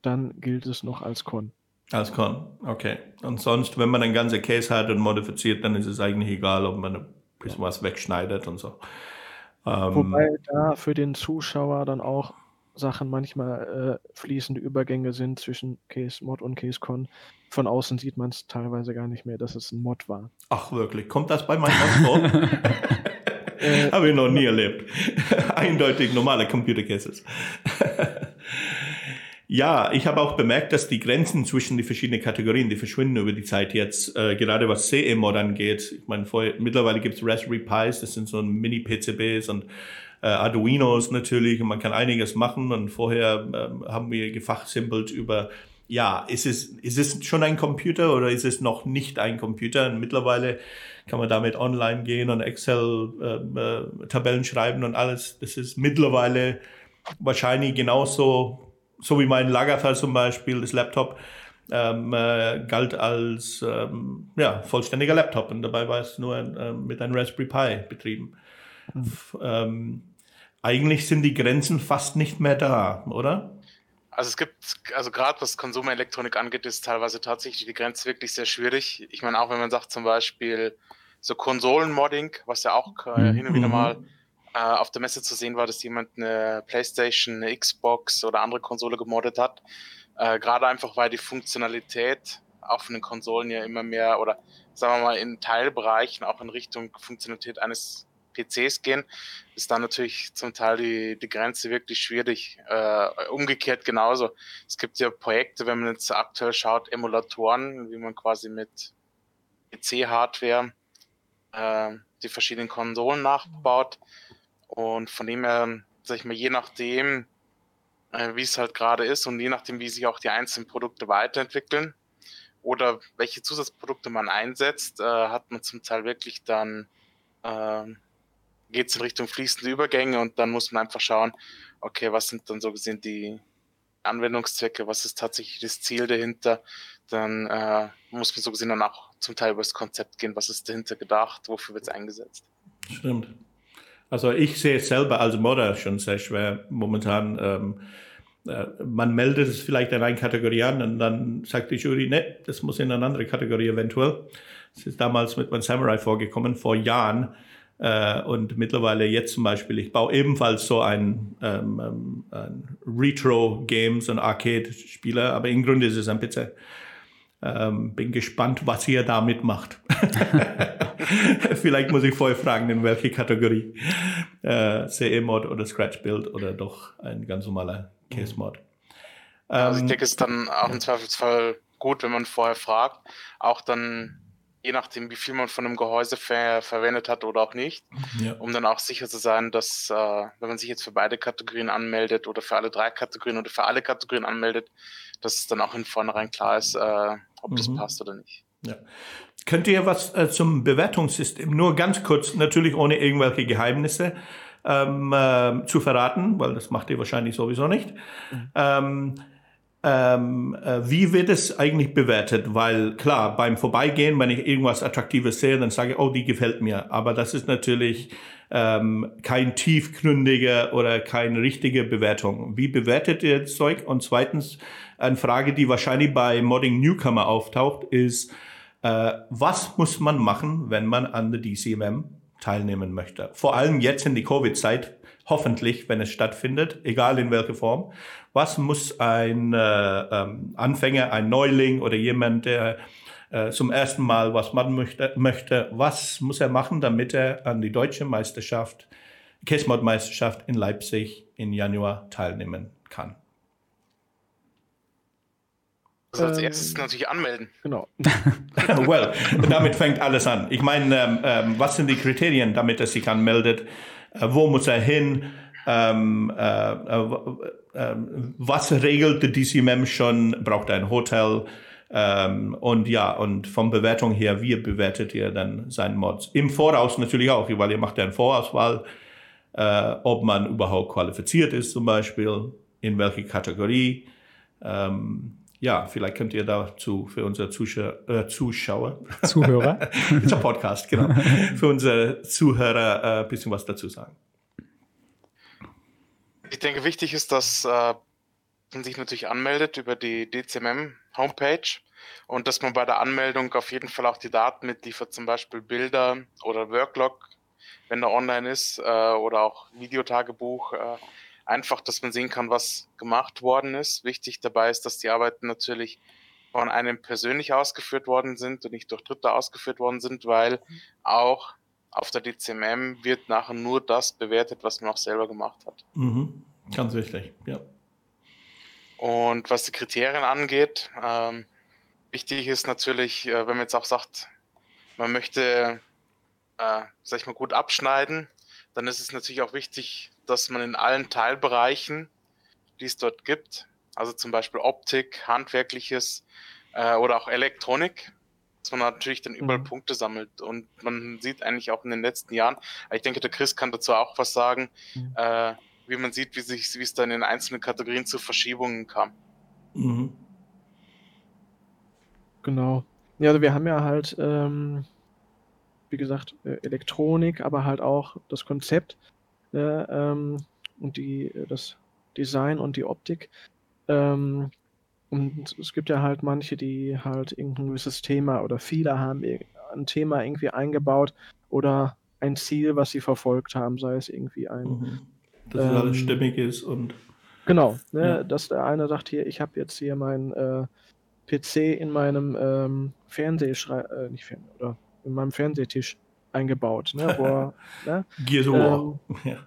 [SPEAKER 4] dann gilt es noch als Con.
[SPEAKER 2] Als Con, okay. Und sonst, wenn man ein ganze Case hat und modifiziert, dann ist es eigentlich egal, ob man ein bisschen was wegschneidet und so. Ähm,
[SPEAKER 4] Wobei da für den Zuschauer dann auch Sachen manchmal äh, fließende Übergänge sind zwischen Case Mod und Case Con. Von außen sieht man es teilweise gar nicht mehr, dass es ein Mod war.
[SPEAKER 2] ach wirklich, kommt das bei meinem vor? Habe ich noch nie erlebt. Eindeutig normale Computer Cases. Ja, ich habe auch bemerkt, dass die Grenzen zwischen die verschiedenen Kategorien, die verschwinden über die Zeit jetzt, äh, gerade was CE-Mod angeht. Ich meine, vorher, mittlerweile gibt es Raspberry Pis, das sind so Mini-PCBs und äh, Arduinos natürlich und man kann einiges machen und vorher ähm, haben wir gefachsimpelt über, ja, ist es, ist es schon ein Computer oder ist es noch nicht ein Computer? Und mittlerweile kann man damit online gehen und Excel-Tabellen schreiben und alles. Das ist mittlerweile wahrscheinlich genauso so wie mein Lagerfall zum Beispiel, das Laptop, ähm, äh, galt als ähm, ja, vollständiger Laptop und dabei war es nur ähm, mit einem Raspberry Pi betrieben. F- Ähm, eigentlich sind die Grenzen fast nicht mehr da, oder?
[SPEAKER 3] Also es gibt, also gerade was Konsumelektronik angeht, ist teilweise tatsächlich die Grenze wirklich sehr schwierig. Ich meine, auch wenn man sagt zum Beispiel so Konsolenmodding, was ja auch äh, hin und wieder
[SPEAKER 2] Mhm.
[SPEAKER 3] mal äh, auf der Messe zu sehen war, dass jemand eine Playstation, eine Xbox oder andere Konsole gemoddet hat. Äh, gerade einfach, weil die Funktionalität auch von den Konsolen ja immer mehr oder sagen wir mal in Teilbereichen auch in Richtung Funktionalität eines PCs gehen, ist da natürlich zum Teil die, die Grenze wirklich schwierig. Äh, umgekehrt genauso. Es gibt ja Projekte, wenn man jetzt aktuell schaut, Emulatoren, wie man quasi mit PC-Hardware äh, die verschiedenen Konsolen nachbaut. Und von dem her, sag ich mal, je nachdem, äh, wie es halt gerade ist und je nachdem, wie sich auch die einzelnen Produkte weiterentwickeln oder welche Zusatzprodukte man einsetzt, äh, hat man zum Teil wirklich dann äh, geht es in Richtung fließende Übergänge und dann muss man einfach schauen, okay, was sind dann so gesehen die Anwendungszwecke, was ist tatsächlich das Ziel dahinter, dann äh, muss man so gesehen dann auch zum Teil über das Konzept gehen, was ist dahinter gedacht, wofür wird es eingesetzt.
[SPEAKER 2] Stimmt. Also ich sehe es selber als Modder schon sehr schwer momentan. Ähm, äh, man meldet es vielleicht in eine Kategorie an und dann sagt die Jury, ne, das muss in eine andere Kategorie eventuell. Das ist damals mit meinem Samurai vorgekommen, vor Jahren. Äh, und mittlerweile jetzt zum Beispiel, ich baue ebenfalls so ein, ähm, ähm, ein Retro-Games und Arcade-Spieler, aber im Grunde ist es ein PC. Ähm, bin gespannt, was ihr damit macht. Vielleicht muss ich vorher fragen, in welche Kategorie. Äh, CE-Mod oder Scratch-Build oder doch ein ganz normaler Case-Mod.
[SPEAKER 3] Also ich
[SPEAKER 2] Ähm,
[SPEAKER 3] denke, es ist dann auch im Zweifelsfall gut, wenn man vorher fragt, auch dann je nachdem, wie viel man von einem Gehäuse ver verwendet hat oder auch nicht,
[SPEAKER 2] ja.
[SPEAKER 3] um dann auch sicher zu sein, dass, äh, wenn man sich jetzt für beide Kategorien anmeldet oder für alle drei Kategorien oder für alle Kategorien anmeldet, dass es dann auch in vornherein klar ist, äh, ob das
[SPEAKER 2] Mhm.
[SPEAKER 3] passt oder nicht.
[SPEAKER 2] Ja. Könnt ihr was äh, zum Bewertungssystem, nur ganz kurz, natürlich ohne irgendwelche Geheimnisse ähm, äh, zu verraten, weil das macht ihr wahrscheinlich sowieso nicht. Ähm, ähm, äh, wie wird es eigentlich bewertet? Weil klar, beim Vorbeigehen, wenn ich irgendwas Attraktives sehe, dann sage ich, oh, die gefällt mir. Aber das ist natürlich ähm, kein tiefgründiger oder keine richtige Bewertung. Wie bewertet ihr das Zeug? Und zweitens, eine Frage, die wahrscheinlich bei Modding Newcomer auftaucht, ist, äh, was muss man machen, wenn man an der DCMM teilnehmen möchte? Vor allem jetzt in die Covid-Zeit, hoffentlich, wenn es stattfindet, egal in welcher Form. Was muss ein äh, ähm, Anfänger, ein Neuling oder jemand, der äh, zum ersten Mal was machen möchte, möchte, was muss er machen, damit er an die deutsche Meisterschaft, Case-Mod-Meisterschaft in Leipzig im Januar teilnehmen kann?
[SPEAKER 3] Also als ähm, erstes natürlich anmelden.
[SPEAKER 4] Genau.
[SPEAKER 2] well, damit fängt alles an. Ich meine, ähm, ähm, was sind die Kriterien, damit er sich anmeldet? Äh, wo muss er hin? Ähm, äh, äh, äh was regelt die DCMM schon? Braucht er ein Hotel? Ähm, und ja, und vom Bewertung her, wie bewertet ihr dann seinen Mods? Im Voraus natürlich auch, weil ihr macht ja eine Vorauswahl, äh, ob man überhaupt qualifiziert ist zum Beispiel, in welche Kategorie. Ähm, ja, vielleicht könnt ihr dazu für unsere Zuschauer, äh, Zuschauer
[SPEAKER 1] Zuhörer,
[SPEAKER 2] ist ein Podcast, genau, für unsere Zuhörer ein äh, bisschen was dazu sagen.
[SPEAKER 3] Ich denke, wichtig ist, dass äh, man sich natürlich anmeldet über die DCMM Homepage und dass man bei der Anmeldung auf jeden Fall auch die Daten mitliefert, zum Beispiel Bilder oder Worklog, wenn er online ist, äh, oder auch Videotagebuch. Einfach, dass man sehen kann, was gemacht worden ist. Wichtig dabei ist, dass die Arbeiten natürlich von einem persönlich ausgeführt worden sind und nicht durch Dritte ausgeführt worden sind, weil auch auf der DCMM wird nachher nur das bewertet, was man auch selber gemacht hat.
[SPEAKER 2] Mhm. Ganz wichtig, ja.
[SPEAKER 3] Und was die Kriterien angeht, ähm, wichtig ist natürlich, äh, wenn man jetzt auch sagt, man möchte, äh, sag ich mal, gut abschneiden, dann ist es natürlich auch wichtig, dass man in allen Teilbereichen, die es dort gibt, also zum Beispiel Optik, Handwerkliches äh, oder auch Elektronik, dass man natürlich dann überall mhm. Punkte sammelt. Und man sieht eigentlich auch in den letzten Jahren, ich denke, der Chris kann dazu auch was sagen, mhm. äh, wie man sieht, wie sich, wie es dann in einzelnen Kategorien zu Verschiebungen kam. Mhm.
[SPEAKER 4] Genau. Ja, also wir haben ja halt, ähm, wie gesagt, äh, Elektronik, aber halt auch das Konzept äh, ähm, und die, das Design und die Optik. Ähm, und es gibt ja halt manche, die halt irgendein gewisses Thema oder viele haben ein Thema irgendwie eingebaut oder ein Ziel, was sie verfolgt haben, sei es irgendwie ein mhm
[SPEAKER 2] dass ähm, alles stimmig ist und.
[SPEAKER 4] Genau, ne, ja. dass der eine sagt, hier, ich habe jetzt hier meinen äh, PC in meinem ähm, Fernsehschrei äh, nicht Fern oder in meinem Fernsehtisch eingebaut, ne, wo er,
[SPEAKER 2] ne, Gears of War. Ähm, ja.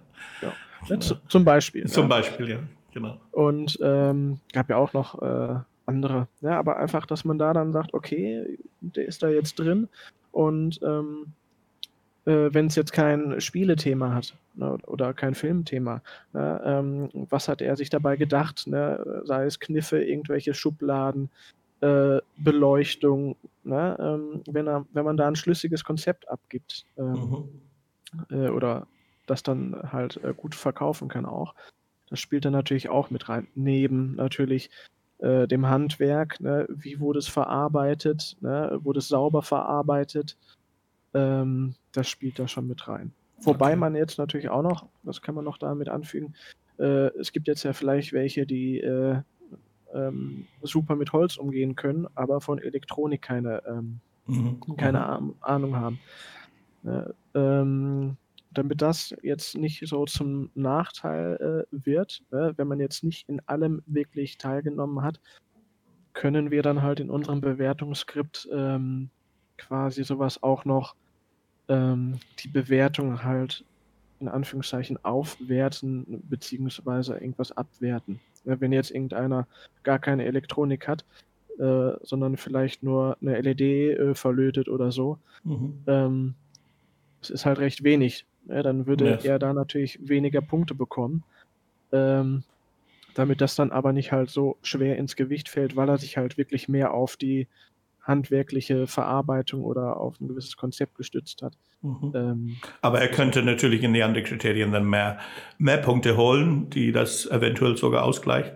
[SPEAKER 4] ja. Zum Beispiel.
[SPEAKER 2] Zum Beispiel, ja, genau.
[SPEAKER 4] Und ähm, gab ja auch noch äh, andere, ja, aber einfach, dass man da dann sagt, okay, der ist da jetzt drin und ähm, äh, wenn es jetzt kein Spielethema hat ne, oder kein Filmthema. Ne, ähm, was hat er sich dabei gedacht? Ne? Sei es Kniffe, irgendwelche Schubladen, äh, Beleuchtung. Ne? Ähm, wenn, er, wenn man da ein schlüssiges Konzept abgibt ähm, mhm. äh, oder das dann halt äh, gut verkaufen kann auch, das spielt dann natürlich auch mit rein. Neben natürlich äh, dem Handwerk, ne? wie wurde es verarbeitet, ne? wurde es sauber verarbeitet, ähm, das spielt da schon mit rein. Wobei okay. man jetzt natürlich auch noch, das kann man noch damit anfügen, äh, es gibt jetzt ja vielleicht welche, die ähm, super mit Holz umgehen können, aber von Elektronik keine, ähm, mhm. keine. Ahnung haben. Äh, ähm, damit das jetzt nicht so zum Nachteil äh, wird, ne, wenn man jetzt nicht in allem wirklich teilgenommen hat, können wir dann halt in unserem Bewertungsskript ähm, quasi sowas auch noch ähm, die Bewertung halt in Anführungszeichen aufwerten beziehungsweise irgendwas abwerten. Ja, wenn jetzt irgendeiner gar keine Elektronik hat, äh, sondern vielleicht nur eine LED äh, verlötet oder so, mhm. ähm, es ist halt recht wenig. Ja, dann würde yes. er da natürlich weniger Punkte bekommen. Ähm, damit das dann aber nicht halt so schwer ins Gewicht fällt, weil er sich halt wirklich mehr auf die handwerkliche Verarbeitung oder auf ein gewisses Konzept gestützt hat.
[SPEAKER 2] Mhm. Ähm, Aber er könnte natürlich in die anderen Kriterien dann mehr, mehr Punkte holen, die das eventuell sogar ausgleicht.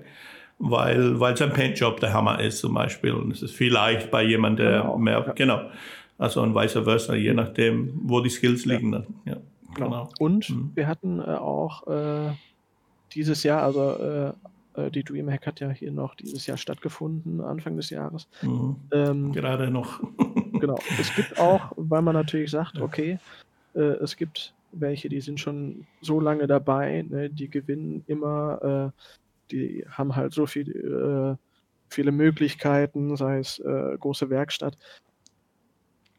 [SPEAKER 2] weil, weil sein Paintjob der Hammer ist zum Beispiel. Und es ist vielleicht bei jemandem, der
[SPEAKER 4] Genau,
[SPEAKER 2] mehr,
[SPEAKER 4] ja.
[SPEAKER 2] genau. Also und vice versa, je nachdem, wo die Skills
[SPEAKER 4] Ja.
[SPEAKER 2] liegen. Dann. Ja, genau.
[SPEAKER 4] Und
[SPEAKER 2] Mhm.
[SPEAKER 4] wir hatten äh, auch äh, dieses Jahr, also äh, äh, die Dreamhack hat ja hier noch dieses Jahr stattgefunden, Anfang des Jahres.
[SPEAKER 2] Mhm.
[SPEAKER 4] Ähm,
[SPEAKER 2] Gerade noch.
[SPEAKER 4] Genau. Es gibt auch, weil man natürlich sagt, okay, äh, es gibt welche, die sind schon so lange dabei, ne, die gewinnen immer, äh, die haben halt so viel, äh, viele Möglichkeiten, sei es äh, große Werkstatt.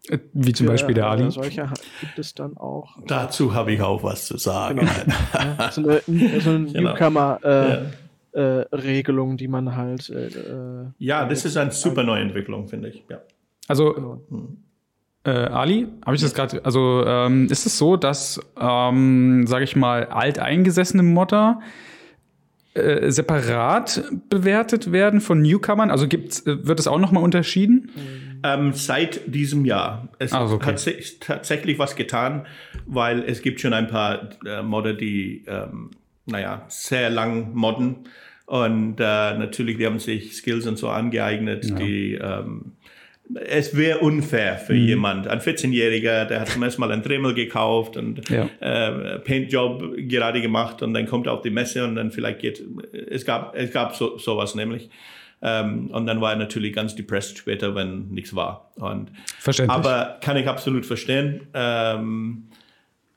[SPEAKER 1] Äh, Wie zum Beispiel der
[SPEAKER 4] äh,
[SPEAKER 1] Ali.
[SPEAKER 4] Solche gibt es dann auch.
[SPEAKER 2] Dazu habe ich auch was zu sagen.
[SPEAKER 4] Genau. So eine, so eine
[SPEAKER 2] Genau.
[SPEAKER 4] Newcomer-Regelung,
[SPEAKER 2] Ja.
[SPEAKER 4] Äh, Regelung, die man halt. Äh, äh,
[SPEAKER 2] ja, das ist eine super neue Entwicklung, finde ich. Ja.
[SPEAKER 1] Also
[SPEAKER 4] genau.
[SPEAKER 1] Äh, Ali, habe ich das gerade, also ähm, ist es so, dass, ähm, sage ich mal, alteingesessene Modder äh, separat bewertet werden von Newcomern? Also gibt's, äh, wird es auch nochmal unterschieden?
[SPEAKER 2] Ähm, seit diesem Jahr. Es
[SPEAKER 1] Ah, okay.
[SPEAKER 2] hat sich tatsächlich was getan, weil es gibt schon ein paar äh, Modder, die, ähm, naja, sehr lang modden. Und äh, natürlich, die haben sich Skills und so angeeignet, die ähm, es wäre unfair für
[SPEAKER 1] Mhm.
[SPEAKER 2] jemand, ein 14-Jähriger, der hat zum ersten Mal ein Dremel gekauft und
[SPEAKER 1] Ja.
[SPEAKER 2] äh, Paintjob gerade gemacht und dann kommt er auf die Messe und dann vielleicht geht, es gab, es gab so, sowas nämlich. Ähm, und dann war er natürlich ganz depressed später, wenn nichts war. Und,
[SPEAKER 1] Verständlich.
[SPEAKER 2] aber kann ich absolut verstehen. Ähm,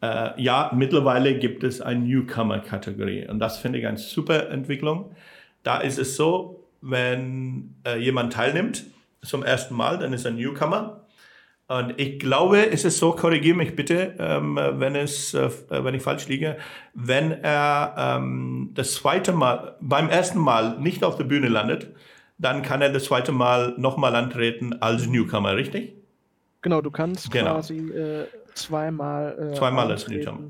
[SPEAKER 2] äh, ja, mittlerweile gibt es eine Newcomer-Kategorie und das finde ich eine super Entwicklung. Da ist es so, wenn äh, jemand teilnimmt zum ersten Mal, dann ist er Newcomer. Und ich glaube, es ist so, korrigiere mich bitte, ähm, wenn, es, äh, wenn ich falsch liege, wenn er ähm, das zweite Mal, beim ersten Mal nicht auf der Bühne landet, dann kann er das zweite Mal nochmal antreten als Newcomer, richtig?
[SPEAKER 4] Genau, du kannst
[SPEAKER 2] Genau.
[SPEAKER 4] quasi äh, zweimal. Äh,
[SPEAKER 2] Zweimal als. Newcomer.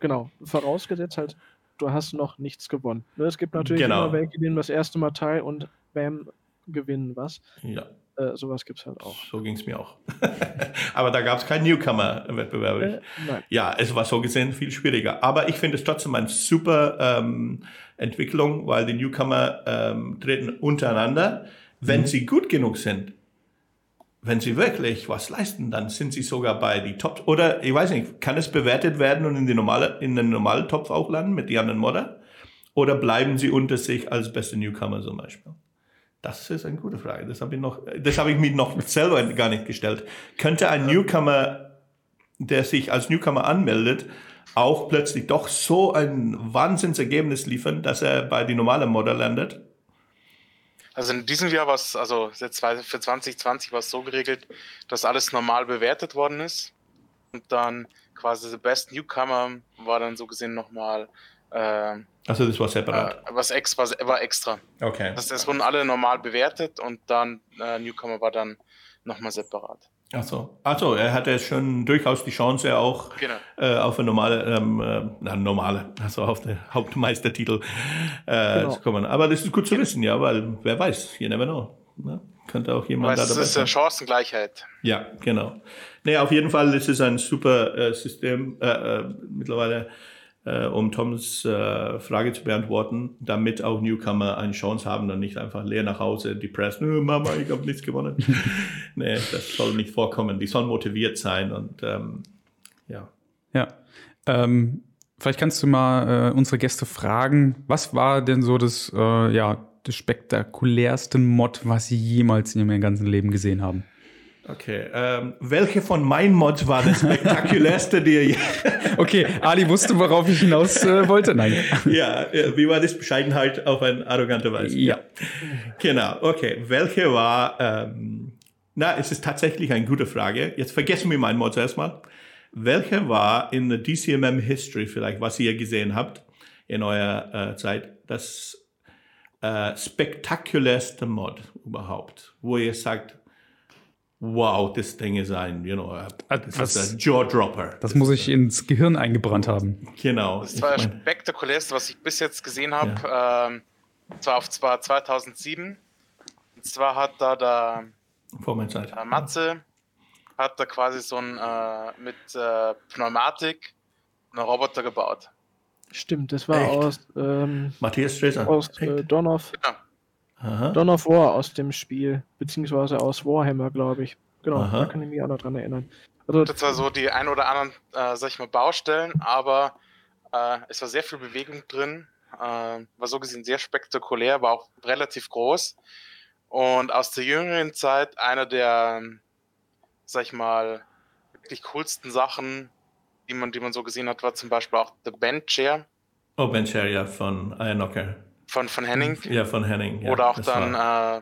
[SPEAKER 4] Genau, vorausgesetzt halt, du hast noch nichts gewonnen. Ne, Es gibt natürlich
[SPEAKER 2] Genau.
[SPEAKER 4] immer welche, die nehmen das erste Mal teil und bam, gewinnen was.
[SPEAKER 2] Ja,
[SPEAKER 4] Äh, sowas gibt es halt auch.
[SPEAKER 2] so ging es mir auch. Aber da gab es keinen Newcomer-Wettbewerb.
[SPEAKER 4] Äh.
[SPEAKER 2] Ja, es war so gesehen viel schwieriger. Aber ich finde es trotzdem eine super ähm, Entwicklung, weil die Newcomer ähm, treten untereinander. Wenn sie gut genug sind, wenn sie wirklich was leisten, dann sind sie sogar bei die Top. Oder ich weiß nicht, kann es bewertet werden und in, die normale, in den normalen Topf auch landen mit den anderen Modder? Oder bleiben sie unter sich als beste Newcomer zum Beispiel? Das ist eine gute Frage. Das habe ich noch, das habe ich mir noch selber gar nicht gestellt. Könnte ein Newcomer, der sich als Newcomer anmeldet, auch plötzlich doch so ein Wahnsinnsergebnis liefern, dass er bei die normalen Modder landet?
[SPEAKER 3] Also in diesem Jahr war es, also für 2020 war es so geregelt, dass alles normal bewertet worden ist. Und dann quasi The Best Newcomer war dann so gesehen nochmal äh,
[SPEAKER 2] Also das war
[SPEAKER 3] äh,
[SPEAKER 2] separat.
[SPEAKER 3] was ex, war, war extra.
[SPEAKER 2] Okay.
[SPEAKER 3] Das, das wurden alle normal bewertet und dann äh, Newcomer war dann nochmal separat.
[SPEAKER 2] Achso. Also er hatte schon durchaus die Chance auch
[SPEAKER 3] Genau.
[SPEAKER 2] äh, auf eine normale, ähm, äh, na, normale, also auf den Hauptmeistertitel äh,
[SPEAKER 4] Genau.
[SPEAKER 2] zu kommen. Aber das ist gut zu wissen, ja, weil wer weiß, you never know. Ne? Könnte auch
[SPEAKER 3] Aber
[SPEAKER 2] jemand da
[SPEAKER 3] es
[SPEAKER 2] dabei
[SPEAKER 3] ist äh,
[SPEAKER 2] sein.
[SPEAKER 3] Chancengleichheit.
[SPEAKER 2] Ja, genau. Nee, auf jeden Fall ist es ein super äh, System äh, äh, mittlerweile, äh, um Toms äh, Frage zu beantworten, damit auch Newcomer eine Chance haben und nicht einfach leer nach Hause, depressed, "Nö, Mama, ich habe nichts gewonnen. nee, das soll nicht vorkommen. Die sollen motiviert sein und ähm, ja.
[SPEAKER 1] Ja. Ähm, vielleicht kannst du mal äh, unsere Gäste fragen, was war denn so das, äh, ja, das spektakulärste Mod, was sie jemals in ihrem ganzen Leben gesehen haben?
[SPEAKER 2] Okay, ähm, welche von meinen Mods war das spektakulärste, die ihr
[SPEAKER 1] Okay, Ali wusste, worauf ich hinaus äh, wollte. Nein.
[SPEAKER 2] ja, wie war das? Bescheidenheit auf eine arrogante Weise.
[SPEAKER 1] Ja.
[SPEAKER 2] Genau, okay. Welche war, ähm, na, es ist tatsächlich eine gute Frage. Jetzt vergessen wir meinen Mod erstmal. Welche war in der DCMM History vielleicht, was ihr gesehen habt in eurer äh, Zeit, das äh, spektakulärste Mod überhaupt, wo ihr sagt, wow, das Ding ist ein, you know, äh, das
[SPEAKER 1] Was-
[SPEAKER 2] ist ein Jaw-Dropper.
[SPEAKER 1] Das muss ich ins Gehirn eingebrannt haben.
[SPEAKER 2] Genau.
[SPEAKER 3] Das war das spektakulärste, was ich bis jetzt gesehen habe. Ähm, zwar auf zwar 2007. Und zwar hat da der
[SPEAKER 2] vor meiner Zeit.
[SPEAKER 3] Matze hat da quasi so ein äh, mit äh, Pneumatik einen Roboter gebaut.
[SPEAKER 4] Stimmt, das war
[SPEAKER 2] Echt?
[SPEAKER 4] aus, ähm,
[SPEAKER 2] Matthias Streser.
[SPEAKER 4] aus äh, Donov.
[SPEAKER 3] Genau.
[SPEAKER 4] Aha. Dawn of War aus dem Spiel, beziehungsweise aus Warhammer, glaube ich. Genau, Aha. da kann ich mich auch noch dran erinnern.
[SPEAKER 3] Also, das war so die ein oder anderen, äh, sag ich mal, Baustellen, aber äh, es war sehr viel Bewegung drin, äh, war so gesehen sehr spektakulär, war auch relativ groß. Und aus der jüngeren Zeit einer der, sag ich mal, wirklich coolsten Sachen, die man, die man so gesehen hat, war zum Beispiel auch The Band Chair.
[SPEAKER 2] Oh, Band Chair, ja, von Knocker.
[SPEAKER 3] Von, von Henning.
[SPEAKER 2] Ja, von Henning. Ja,
[SPEAKER 3] Oder auch dann äh,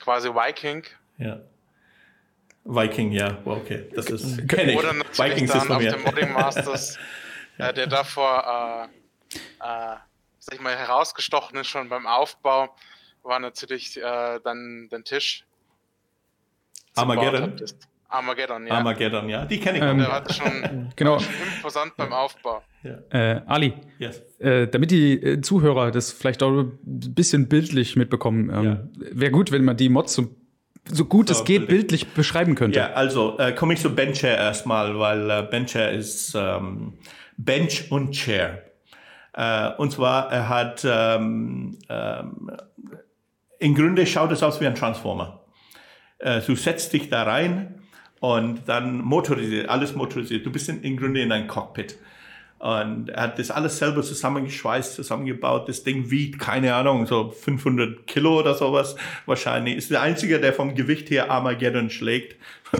[SPEAKER 3] quasi Viking.
[SPEAKER 2] Ja. Viking, ja, well, okay. Das ist.
[SPEAKER 3] Kenn ich. Oder natürlich Vikings dann auf dem Modding Masters, ja. äh, der davor, äh, äh, sag ich mal, herausgestochen ist schon beim Aufbau, war natürlich äh, dann der Tisch.
[SPEAKER 2] Armageddon?
[SPEAKER 3] Armageddon,
[SPEAKER 2] ja. Armageddon, ja. Die kenne ich.
[SPEAKER 3] Ähm, der hatte schon,
[SPEAKER 1] genau.
[SPEAKER 3] schon imposant beim Aufbau.
[SPEAKER 1] Ja. Äh, Ali,
[SPEAKER 2] yes.
[SPEAKER 1] äh, damit die äh, Zuhörer das vielleicht auch ein bisschen bildlich mitbekommen, ähm, ja. wäre gut, wenn man die Mods so, so gut so, es geht bildlich beschreiben könnte.
[SPEAKER 2] Ja, also äh, komme ich zu Benchair erstmal, weil äh, Benchair ist ähm, Bench und Chair. Äh, und zwar, er hat ähm, ähm, im Grunde schaut es aus wie ein Transformer. Äh, du setzt dich da rein und dann motorisiert, alles motorisiert. Du bist in, im Grunde in einem Cockpit. Und er hat das alles selber zusammengeschweißt, zusammengebaut. Das Ding wiegt, keine Ahnung, so 500 Kilo oder sowas wahrscheinlich. Ist der Einzige, der vom Gewicht her Armageddon schlägt.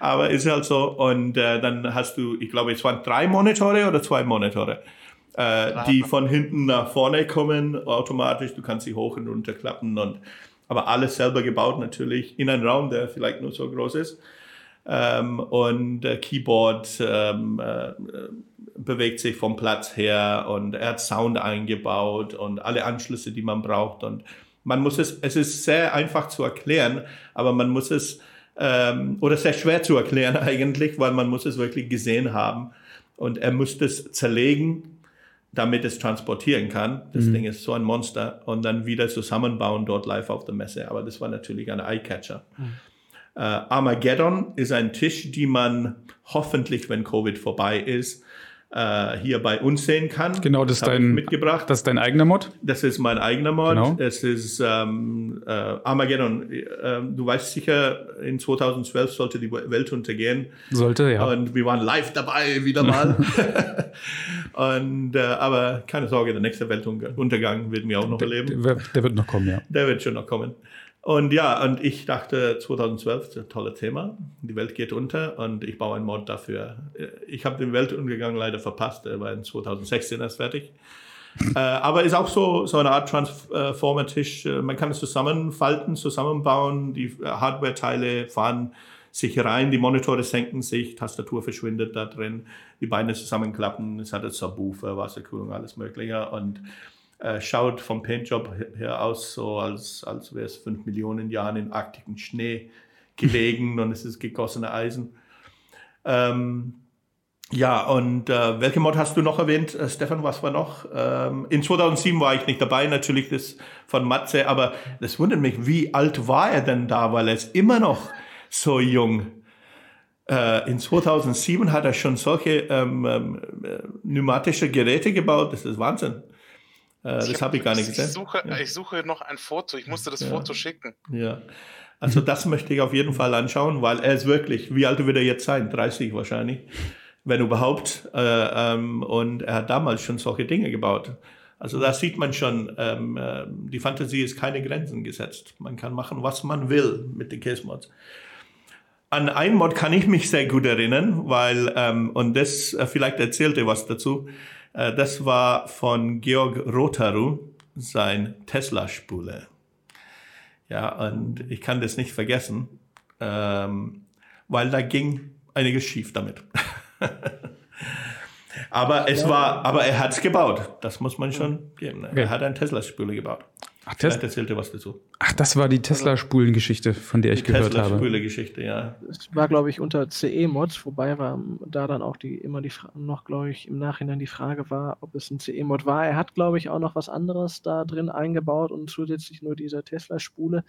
[SPEAKER 2] Aber ist halt so. Und äh, dann hast du, ich glaube, es waren drei Monitore oder zwei Monitore, äh, die von hinten nach vorne kommen, automatisch. Du kannst sie hoch und runter klappen und aber alles selber gebaut natürlich in einem Raum, der vielleicht nur so groß ist. Ähm, und äh, Keyboard ähm, äh, bewegt sich vom Platz her und er hat Sound eingebaut und alle Anschlüsse, die man braucht. Und man muss es, es ist sehr einfach zu erklären, aber man muss es, ähm, oder sehr schwer zu erklären eigentlich, weil man muss es wirklich gesehen haben. Und er muss es zerlegen damit es transportieren kann. Das mhm. Ding ist so ein Monster und dann wieder zusammenbauen dort live auf der Messe. Aber das war natürlich ein Eyecatcher. Mhm. Äh, Armageddon ist ein Tisch, die man hoffentlich, wenn Covid vorbei ist, äh, hier bei uns sehen kann.
[SPEAKER 1] Genau, das, ist dein, mitgebracht. das ist dein eigener Mod?
[SPEAKER 2] Das ist mein eigener Mod. Genau. Es ist ähm, äh, Armageddon. Äh, du weißt sicher, in 2012 sollte die Welt untergehen.
[SPEAKER 1] Sollte, ja.
[SPEAKER 2] Und wir waren live dabei, wieder mal. Und, äh, aber keine Sorge, der nächste Weltuntergang werden wir auch noch erleben.
[SPEAKER 1] Der, der wird noch kommen, ja.
[SPEAKER 2] Der wird schon noch kommen. Und ja, und ich dachte 2012, das ein tolles Thema. Die Welt geht unter und ich baue einen Mod dafür. Ich habe den Weltuntergang leider verpasst, er war in 2016 erst fertig. äh, aber ist auch so, so eine Art Transformer-Tisch. Äh, man kann es zusammenfalten, zusammenbauen. Die äh, Hardware-Teile fahren sich rein, die Monitore senken sich, Tastatur verschwindet da drin, die Beine zusammenklappen, es hat Subwoofer, Wasserkühlung, alles Mögliche. Und äh, schaut vom Paintjob her aus, so als, als wäre es fünf Millionen Jahren in arktiken Schnee gelegen und es ist gegossene Eisen. Ähm, ja, und äh, welche Mod hast du noch erwähnt, äh, Stefan? Was war noch? Ähm, in 2007 war ich nicht dabei, natürlich das von Matze, aber das wundert mich, wie alt war er denn da, weil er ist immer noch so jung. Äh, in 2007 hat er schon solche ähm, ähm, äh, pneumatische Geräte gebaut, das ist Wahnsinn. Äh, das habe ich gar nicht gesehen.
[SPEAKER 3] Ich suche, ja. ich suche noch ein Foto. Ich musste das ja. Foto schicken.
[SPEAKER 2] Ja. Also das möchte ich auf jeden Fall anschauen, weil er ist wirklich, wie alt wird er jetzt sein? 30 wahrscheinlich, wenn überhaupt. Äh, ähm, und er hat damals schon solche Dinge gebaut. Also da sieht man schon, ähm, äh, die Fantasie ist keine Grenzen gesetzt. Man kann machen, was man will mit den Case-Mods. An einen Mod kann ich mich sehr gut erinnern, weil, ähm, und das, vielleicht erzählte was dazu, das war von Georg Rotaru, sein Tesla-Spule. Ja, und ich kann das nicht vergessen, ähm, weil da ging einiges schief damit. aber es war, aber er hat es gebaut. Das muss man schon geben. Er hat ein Tesla-Spule gebaut.
[SPEAKER 1] Ach, Tes
[SPEAKER 2] erzählte was dazu.
[SPEAKER 1] Ach, das war die Tesla-Spulengeschichte, von der ich die gehört habe.
[SPEAKER 2] Tesla-Spule-Geschichte, ja.
[SPEAKER 4] Es war, glaube ich, unter CE-Mods, wobei war da dann auch die immer die Frage, noch, glaube ich, im Nachhinein die Frage war, ob es ein CE-Mod war. Er hat, glaube ich, auch noch was anderes da drin eingebaut und zusätzlich nur diese Tesla-Spule.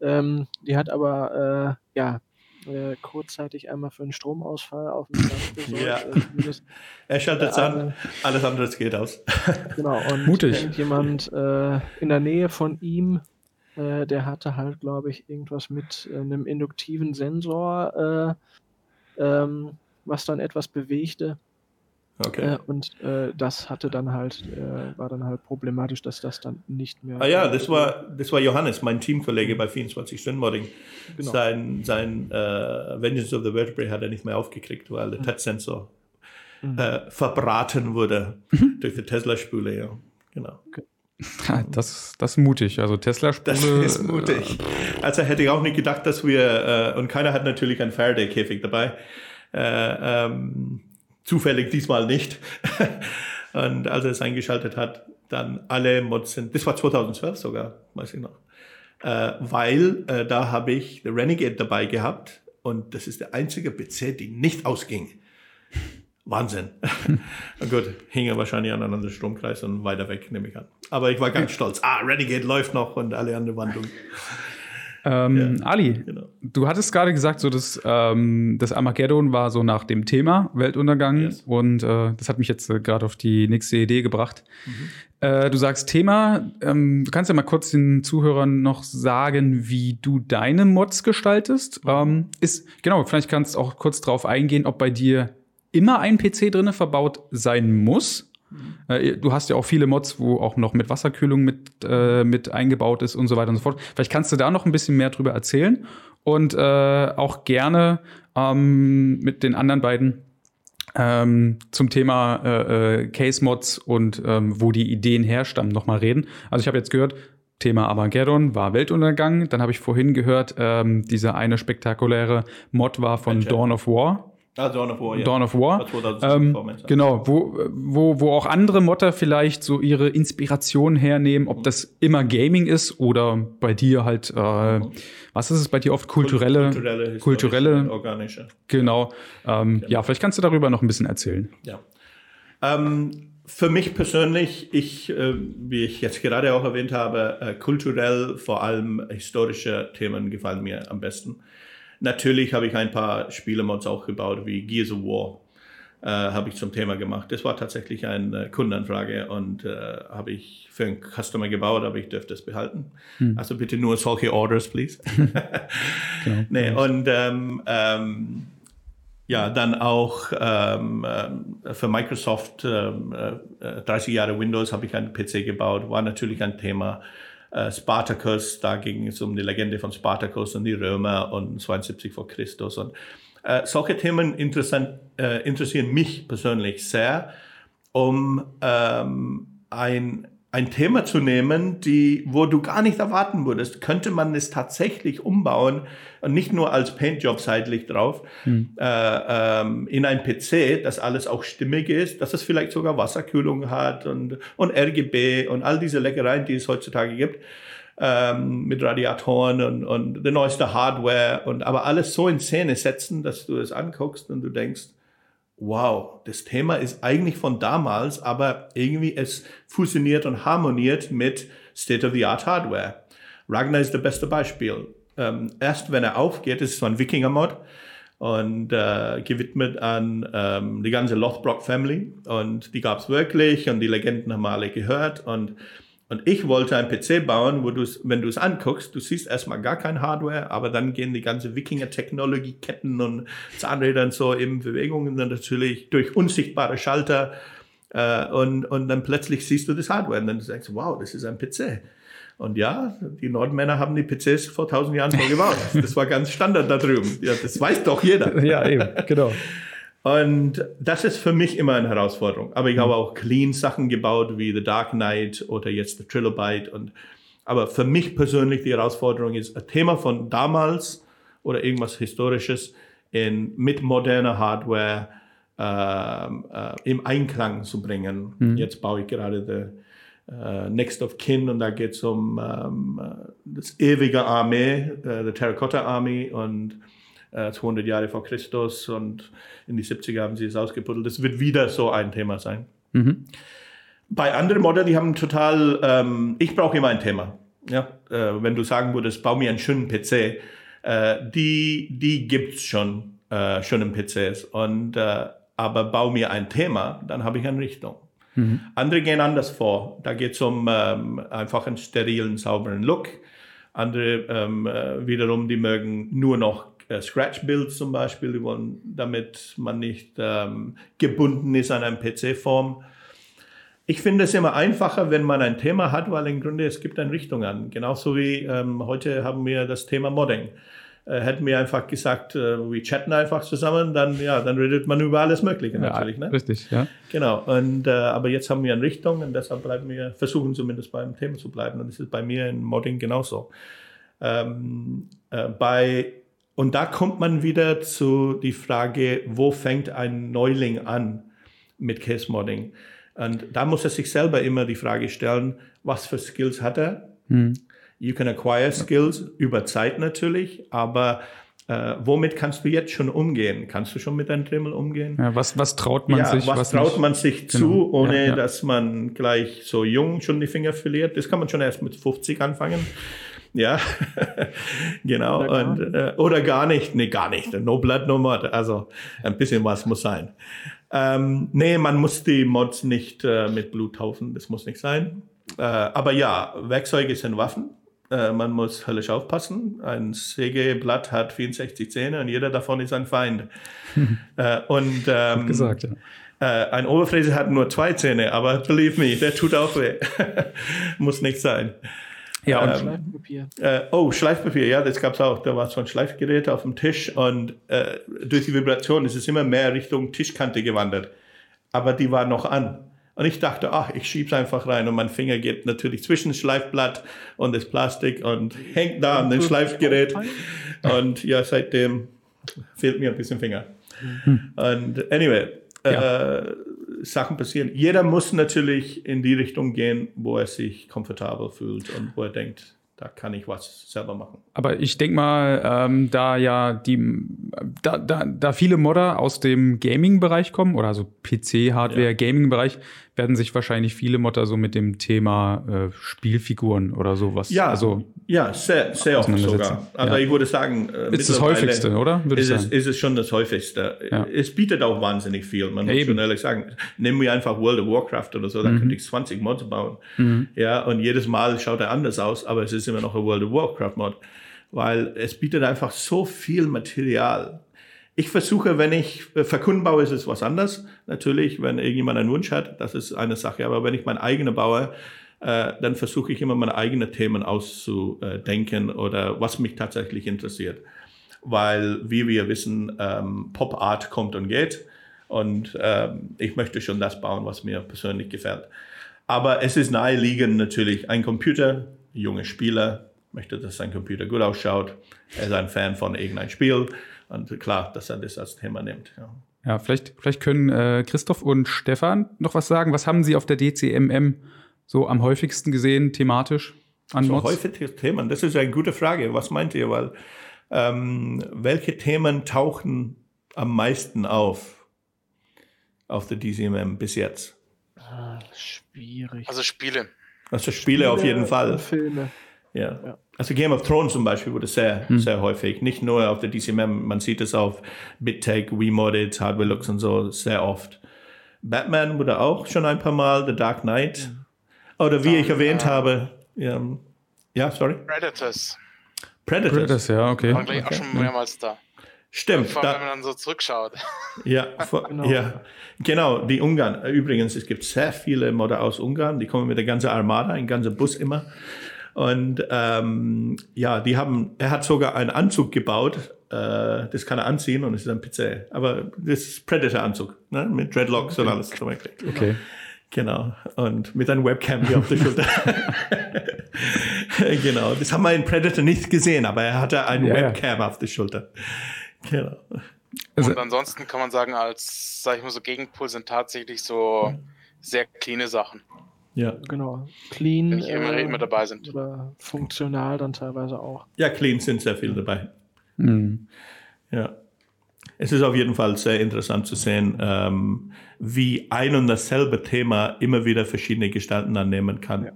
[SPEAKER 4] Ähm, die hat aber, äh, ja, äh, kurzzeitig einmal für einen Stromausfall auf dem Platz
[SPEAKER 2] gesorgt. ja. Äh, er schaltet es an, alles andere geht aus.
[SPEAKER 4] genau, und Mutig. jemand äh, in der Nähe von ihm Äh, der hatte halt, glaube ich, irgendwas mit äh, einem induktiven Sensor, äh, ähm, was dann etwas bewegte.
[SPEAKER 2] Okay.
[SPEAKER 4] Äh, und äh, das hatte dann halt, äh, war dann halt problematisch, dass das dann nicht mehr.
[SPEAKER 2] Ah ja, das war, das war Johannes, mein Teamkollege bei 24 Stunden Modding.
[SPEAKER 4] Genau.
[SPEAKER 2] Sein, sein äh, Vengeance of the Vertebrae hat er nicht mehr aufgekriegt, weil der Touch-Sensor
[SPEAKER 4] Mhm.
[SPEAKER 2] äh, verbraten wurde durch die Tesla-Spule, ja. Genau.
[SPEAKER 1] Das, das ist mutig. Also Tesla-Spule.
[SPEAKER 2] Das ist mutig. Also hätte ich auch nicht gedacht, dass wir, äh, und keiner hat natürlich einen Faraday-Käfig dabei. Äh, ähm, zufällig diesmal nicht. und als er es eingeschaltet hat, dann alle Mods sind, das war 2012 sogar, weiß ich noch. Äh, weil äh, da habe ich den Renegade dabei gehabt und das ist der einzige PC, die nicht ausging. Wahnsinn. Gut, hing er wahrscheinlich an einem anderen Stromkreis und weiter weg, nehme ich an. Aber ich war ganz stolz. Ah, Renegade läuft noch und alle anderen dumm.
[SPEAKER 1] Ähm, Ali,
[SPEAKER 2] Genau.
[SPEAKER 1] du hattest gerade gesagt, so dass ähm, das Armageddon war so nach dem Thema Weltuntergang
[SPEAKER 2] Yes.
[SPEAKER 1] und äh, das hat mich jetzt äh, gerade auf die nächste Idee gebracht.
[SPEAKER 2] Mhm.
[SPEAKER 1] Äh, du sagst Thema, ähm, du kannst ja mal kurz den Zuhörern noch sagen, wie du deine Mods gestaltest. Ähm, ist genau, vielleicht kannst du auch kurz drauf eingehen, ob bei dir immer ein PC drinne verbaut sein muss. Äh, Du hast ja auch viele Mods, wo auch noch mit Wasserkühlung mit, äh, mit eingebaut ist und so weiter und so fort. Vielleicht kannst du da noch ein bisschen mehr drüber erzählen und äh, auch gerne ähm, mit den anderen beiden ähm, zum Thema äh, äh, Case-Mods und ähm, wo die Ideen herstammen, nochmal reden. Also ich habe jetzt gehört, Thema Armageddon war Weltuntergang. Dann habe ich vorhin gehört, ähm, dieser eine spektakuläre Mod war von? Dawn of War.
[SPEAKER 2] Ah, Dawn of War, ja.
[SPEAKER 1] Dawn of War.
[SPEAKER 2] Das 2006
[SPEAKER 1] Ähm, genau, wo, wo, wo auch andere Modder vielleicht so ihre Inspiration hernehmen, ob das immer Gaming ist oder bei dir halt, äh, was ist es bei dir oft? Kulturelle,
[SPEAKER 2] kulturelle,
[SPEAKER 1] kulturelle,
[SPEAKER 2] organische.
[SPEAKER 1] genau. Ähm, Ja, vielleicht kannst du darüber noch ein bisschen erzählen.
[SPEAKER 2] Ja. Ähm, für mich persönlich, ich, äh, wie ich jetzt gerade auch erwähnt habe, äh, kulturell vor allem historische Themen gefallen mir am besten. Natürlich habe ich ein paar Spielemods auch gebaut, wie Gears of War, äh, habe ich zum Thema gemacht. Das war tatsächlich eine Kundenanfrage und äh, habe ich für einen Customer gebaut, aber ich dürfte es behalten. Also bitte nur solche Orders, please.
[SPEAKER 1] Genau.
[SPEAKER 2] Nee, und ähm, ähm, ja, dann auch ähm, ähm, für Microsoft ähm, äh, 30 Jahre Windows habe ich einen PC gebaut, war natürlich ein Thema. Äh, Spartacus, da ging es um die Legende von Spartacus und die Römer und 72 vor Christus. Und äh, solche Themen äh, interessieren mich persönlich sehr, um ähm, ein, ein Thema zu nehmen, die, wo du gar nicht erwarten würdest, könnte man es tatsächlich umbauen und nicht nur als Paintjob seitlich drauf äh, ähm, in ein PC, dass alles auch stimmig ist, dass es vielleicht sogar Wasserkühlung hat und, und RGB und all diese Leckereien, die es heutzutage gibt ähm, mit Radiatoren und, und der neueste Hardware und aber alles so in Szene setzen, dass du es anguckst und du denkst, wow, das Thema ist eigentlich von damals, aber irgendwie es fusioniert und harmoniert mit State-of-the-Art Hardware. Ragnar ist das beste Beispiel. Ähm, erst wenn er aufgeht, ist es so ein Wikinger-Mod und äh, gewidmet an ähm, die ganze Lothbrok Family und die gab es wirklich und die Legenden haben alle gehört und und ich wollte einen PC bauen, wo du wenn du es anguckst, du siehst erstmal gar kein Hardware, aber dann gehen die ganze Wikinger-Technologie-Ketten und Zahnräder und so in Bewegung und dann natürlich durch unsichtbare Schalter äh, und, und dann plötzlich siehst du das Hardware und dann denkst du, wow, das ist ein PC. Und ja, die Nordmänner haben die PCs vor tausend Jahren so gebaut. Das war ganz Standard da drüben. Ja, das weiß doch jeder.
[SPEAKER 1] Ja, eben, genau.
[SPEAKER 2] Und das ist für mich immer eine Herausforderung. Aber ich habe auch clean Sachen gebaut, wie The Dark Knight oder jetzt The Trilobyte. Und, aber für mich persönlich die Herausforderung ist, ein Thema von damals oder irgendwas Historisches in, mit moderner Hardware ähm, äh, im Einklang zu bringen. Jetzt baue ich gerade The äh, Next of Kin und da geht es um ähm, äh, das ewige Armee, äh, the Terracotta Army und äh, 200 Jahre vor Christus und in die 70er haben sie es ausgebuddelt. Das wird wieder so ein Thema sein. Bei anderen Modellen, die haben total, ähm, ich brauche immer ein Thema. Ja, äh, wenn du sagen würdest, bau mir einen schönen PC, äh, die, die gibt's schon, äh, schon in PCs. Und, äh, aber bau mir ein Thema, dann habe ich eine Richtung. Andere gehen anders vor. Da geht es um ähm, einfach einen sterilen, sauberen Look. Andere ähm, äh, wiederum, die mögen nur noch Scratch-Builds zum Beispiel, die wollen, damit man nicht ähm, gebunden ist an eine PC-Form. Ich finde es immer einfacher, wenn man ein Thema hat, weil im Grunde es gibt eine Richtung an. Genauso wie ähm, heute haben wir das Thema Modding. Äh, hätten wir einfach gesagt, äh, wir chatten einfach zusammen, dann ja, dann redet man über alles Mögliche natürlich.
[SPEAKER 1] Ja,
[SPEAKER 2] ne?
[SPEAKER 1] Richtig, ja.
[SPEAKER 2] Genau. Und äh, aber jetzt haben wir eine Richtung und deshalb bleiben wir, versuchen zumindest beim Thema zu bleiben. Und das ist bei mir in Modding genauso. Ähm, äh, bei und da kommt man wieder zu die Frage, wo fängt ein Neuling an mit Case Modding? Und da muss er sich selber immer die Frage stellen, was für Skills hat er? Hm. You can acquire skills über Zeit natürlich, aber äh, womit kannst du jetzt schon umgehen? Kannst du schon mit deinem Dremel umgehen?
[SPEAKER 1] Ja, was, was traut man
[SPEAKER 2] ja,
[SPEAKER 1] sich?
[SPEAKER 2] Was,
[SPEAKER 1] was
[SPEAKER 2] traut
[SPEAKER 1] nicht?
[SPEAKER 2] man sich
[SPEAKER 1] Genau.
[SPEAKER 2] zu, ohne
[SPEAKER 1] Ja, ja.
[SPEAKER 2] dass man gleich so jung schon die Finger verliert? Das kann man schon erst mit 50 anfangen. Ja, genau.
[SPEAKER 4] Oder gar
[SPEAKER 2] Und, äh, oder gar nicht. Nee, gar nicht. No blood, no mod. Also ein bisschen was muss sein. Ähm, nee, man muss die Mods nicht äh, mit Blut taufen. Das muss nicht sein. Äh, aber ja, Werkzeuge sind Waffen. Äh, man muss höllisch aufpassen. Ein Sägeblatt hat 64 Zähne und jeder davon ist ein Feind. äh, und ähm,
[SPEAKER 1] gesagt, ja.
[SPEAKER 2] äh, ein Oberfräse hat nur zwei Zähne, aber believe me, der tut auch weh. muss nicht sein.
[SPEAKER 1] Ja, und
[SPEAKER 2] Ähm,
[SPEAKER 4] Schleifpapier.
[SPEAKER 2] Äh, oh, Schleifpapier, ja, das gab's auch. Da war so ein Schleifgerät auf dem Tisch und äh, durch die Vibration ist es immer mehr Richtung Tischkante gewandert. Aber die war noch an. Und ich dachte, ach, ich schieb's einfach rein und mein Finger geht natürlich zwischen das Schleifblatt und das Plastik und hängt da an dem Schleifgerät. Und ja, seitdem fehlt mir ein bisschen Finger. Und anyway, äh, Sachen passieren. Jeder muss natürlich in die Richtung gehen, wo er sich komfortabel fühlt und wo er denkt, da kann ich was selber machen.
[SPEAKER 1] Aber ich denke mal, ähm, da ja die, da, da, da viele Modder aus dem Gaming-Bereich kommen, oder also PC, Hardware,
[SPEAKER 2] Ja.
[SPEAKER 1] Gaming-Bereich, werden sich wahrscheinlich viele Modder so mit dem Thema äh, Spielfiguren oder sowas.
[SPEAKER 2] Ja,
[SPEAKER 1] also
[SPEAKER 2] ja, sehr, sehr oft sogar. Also
[SPEAKER 1] Ja.
[SPEAKER 2] ich würde sagen, äh,
[SPEAKER 1] ist das häufigste, oder? Würde ich
[SPEAKER 2] Ist es, ist es schon das häufigste.
[SPEAKER 1] Ja.
[SPEAKER 2] Es bietet auch wahnsinnig viel, man
[SPEAKER 1] Ja,
[SPEAKER 2] muss schon ehrlich sagen. Nehmen wir einfach World of Warcraft oder so, da
[SPEAKER 1] Mhm.
[SPEAKER 2] könnte ich 20 Mods bauen. Ja, und jedes Mal schaut er anders aus, aber es ist immer noch ein World of Warcraft Mod, weil es bietet einfach so viel Material. Ich versuche, wenn ich äh, für Kunden baue, ist es was anderes. Natürlich, wenn irgendjemand einen Wunsch hat, das ist eine Sache. Aber wenn ich mein eigenes baue, äh, dann versuche ich immer meine eigenen Themen auszudenken oder was mich tatsächlich interessiert. Weil, wie wir wissen, ähm, Pop Art kommt und geht. Und ähm, ich möchte schon das bauen, was mir persönlich gefällt. Aber es ist naheliegend natürlich ein Computer, junge Spieler, möchte, dass sein Computer gut ausschaut. Er ist ein Fan von irgendeinem Spiel. Und klar, dass er das als Thema nimmt. Ja.
[SPEAKER 1] ja, vielleicht, vielleicht können äh, Christoph und Stefan noch was sagen. Was haben Sie auf der DCMM so am häufigsten gesehen, thematisch an
[SPEAKER 2] So häufige Themen, das ist eine gute Frage. Was meint ihr? Weil ähm, welche Themen tauchen am meisten auf auf der DCMM bis jetzt?
[SPEAKER 4] Ah, schwierig.
[SPEAKER 3] Also Spiele.
[SPEAKER 2] Also Spiele, auf jeden Fall.
[SPEAKER 4] Filme.
[SPEAKER 2] Ja.
[SPEAKER 4] Ja.
[SPEAKER 2] Also Game of Thrones zum Beispiel wurde sehr, sehr häufig. Nicht nur auf der DCMM, man sieht es auf BitTake, WeModded, Hardware Looks und so sehr oft. Batman wurde auch schon ein paar Mal, The Dark Knight. Oder wie ich erwähnt habe, ja, ja, sorry,
[SPEAKER 3] Predators.
[SPEAKER 2] Predators.
[SPEAKER 1] Predators, ja, okay.
[SPEAKER 3] Waren gleich auch schon mehrmals da.
[SPEAKER 2] Stimmt,
[SPEAKER 3] Vor allem, wenn
[SPEAKER 2] da,
[SPEAKER 3] man dann so zurückschaut.
[SPEAKER 2] ja, vor,
[SPEAKER 4] Genau.
[SPEAKER 2] ja, genau, die Ungarn. Übrigens, es gibt sehr viele Modder aus Ungarn, die kommen mit der ganzen Armada, ein ganzer Bus immer. Und ähm, ja, die haben, er hat sogar einen Anzug gebaut, äh, das kann er anziehen und es ist ein Pizza. Aber das ist Predator-Anzug, ne? mit Dreadlocks und alles zum Beispiel.
[SPEAKER 1] Okay.
[SPEAKER 2] Genau. Und mit einem Webcam hier auf der Schulter. genau. Das haben wir in Predator nicht gesehen, aber er hatte ein
[SPEAKER 1] Ja, ja.
[SPEAKER 2] Webcam auf der Schulter. Genau.
[SPEAKER 1] Also-
[SPEAKER 3] Und ansonsten kann man sagen, als, sag ich mal so, Gegenpol sind tatsächlich so sehr cleane Sachen,
[SPEAKER 2] Ja.
[SPEAKER 4] Genau. Clean.
[SPEAKER 3] nicht immer,
[SPEAKER 4] äh,
[SPEAKER 3] immer dabei sind.
[SPEAKER 4] Oder funktional dann teilweise auch.
[SPEAKER 2] Ja, clean sind sehr viel dabei.
[SPEAKER 1] Mhm.
[SPEAKER 2] Ja. Es ist auf jeden Fall sehr interessant zu sehen, ähm, wie ein und dasselbe Thema immer wieder verschiedene Gestalten annehmen kann.
[SPEAKER 4] Ja.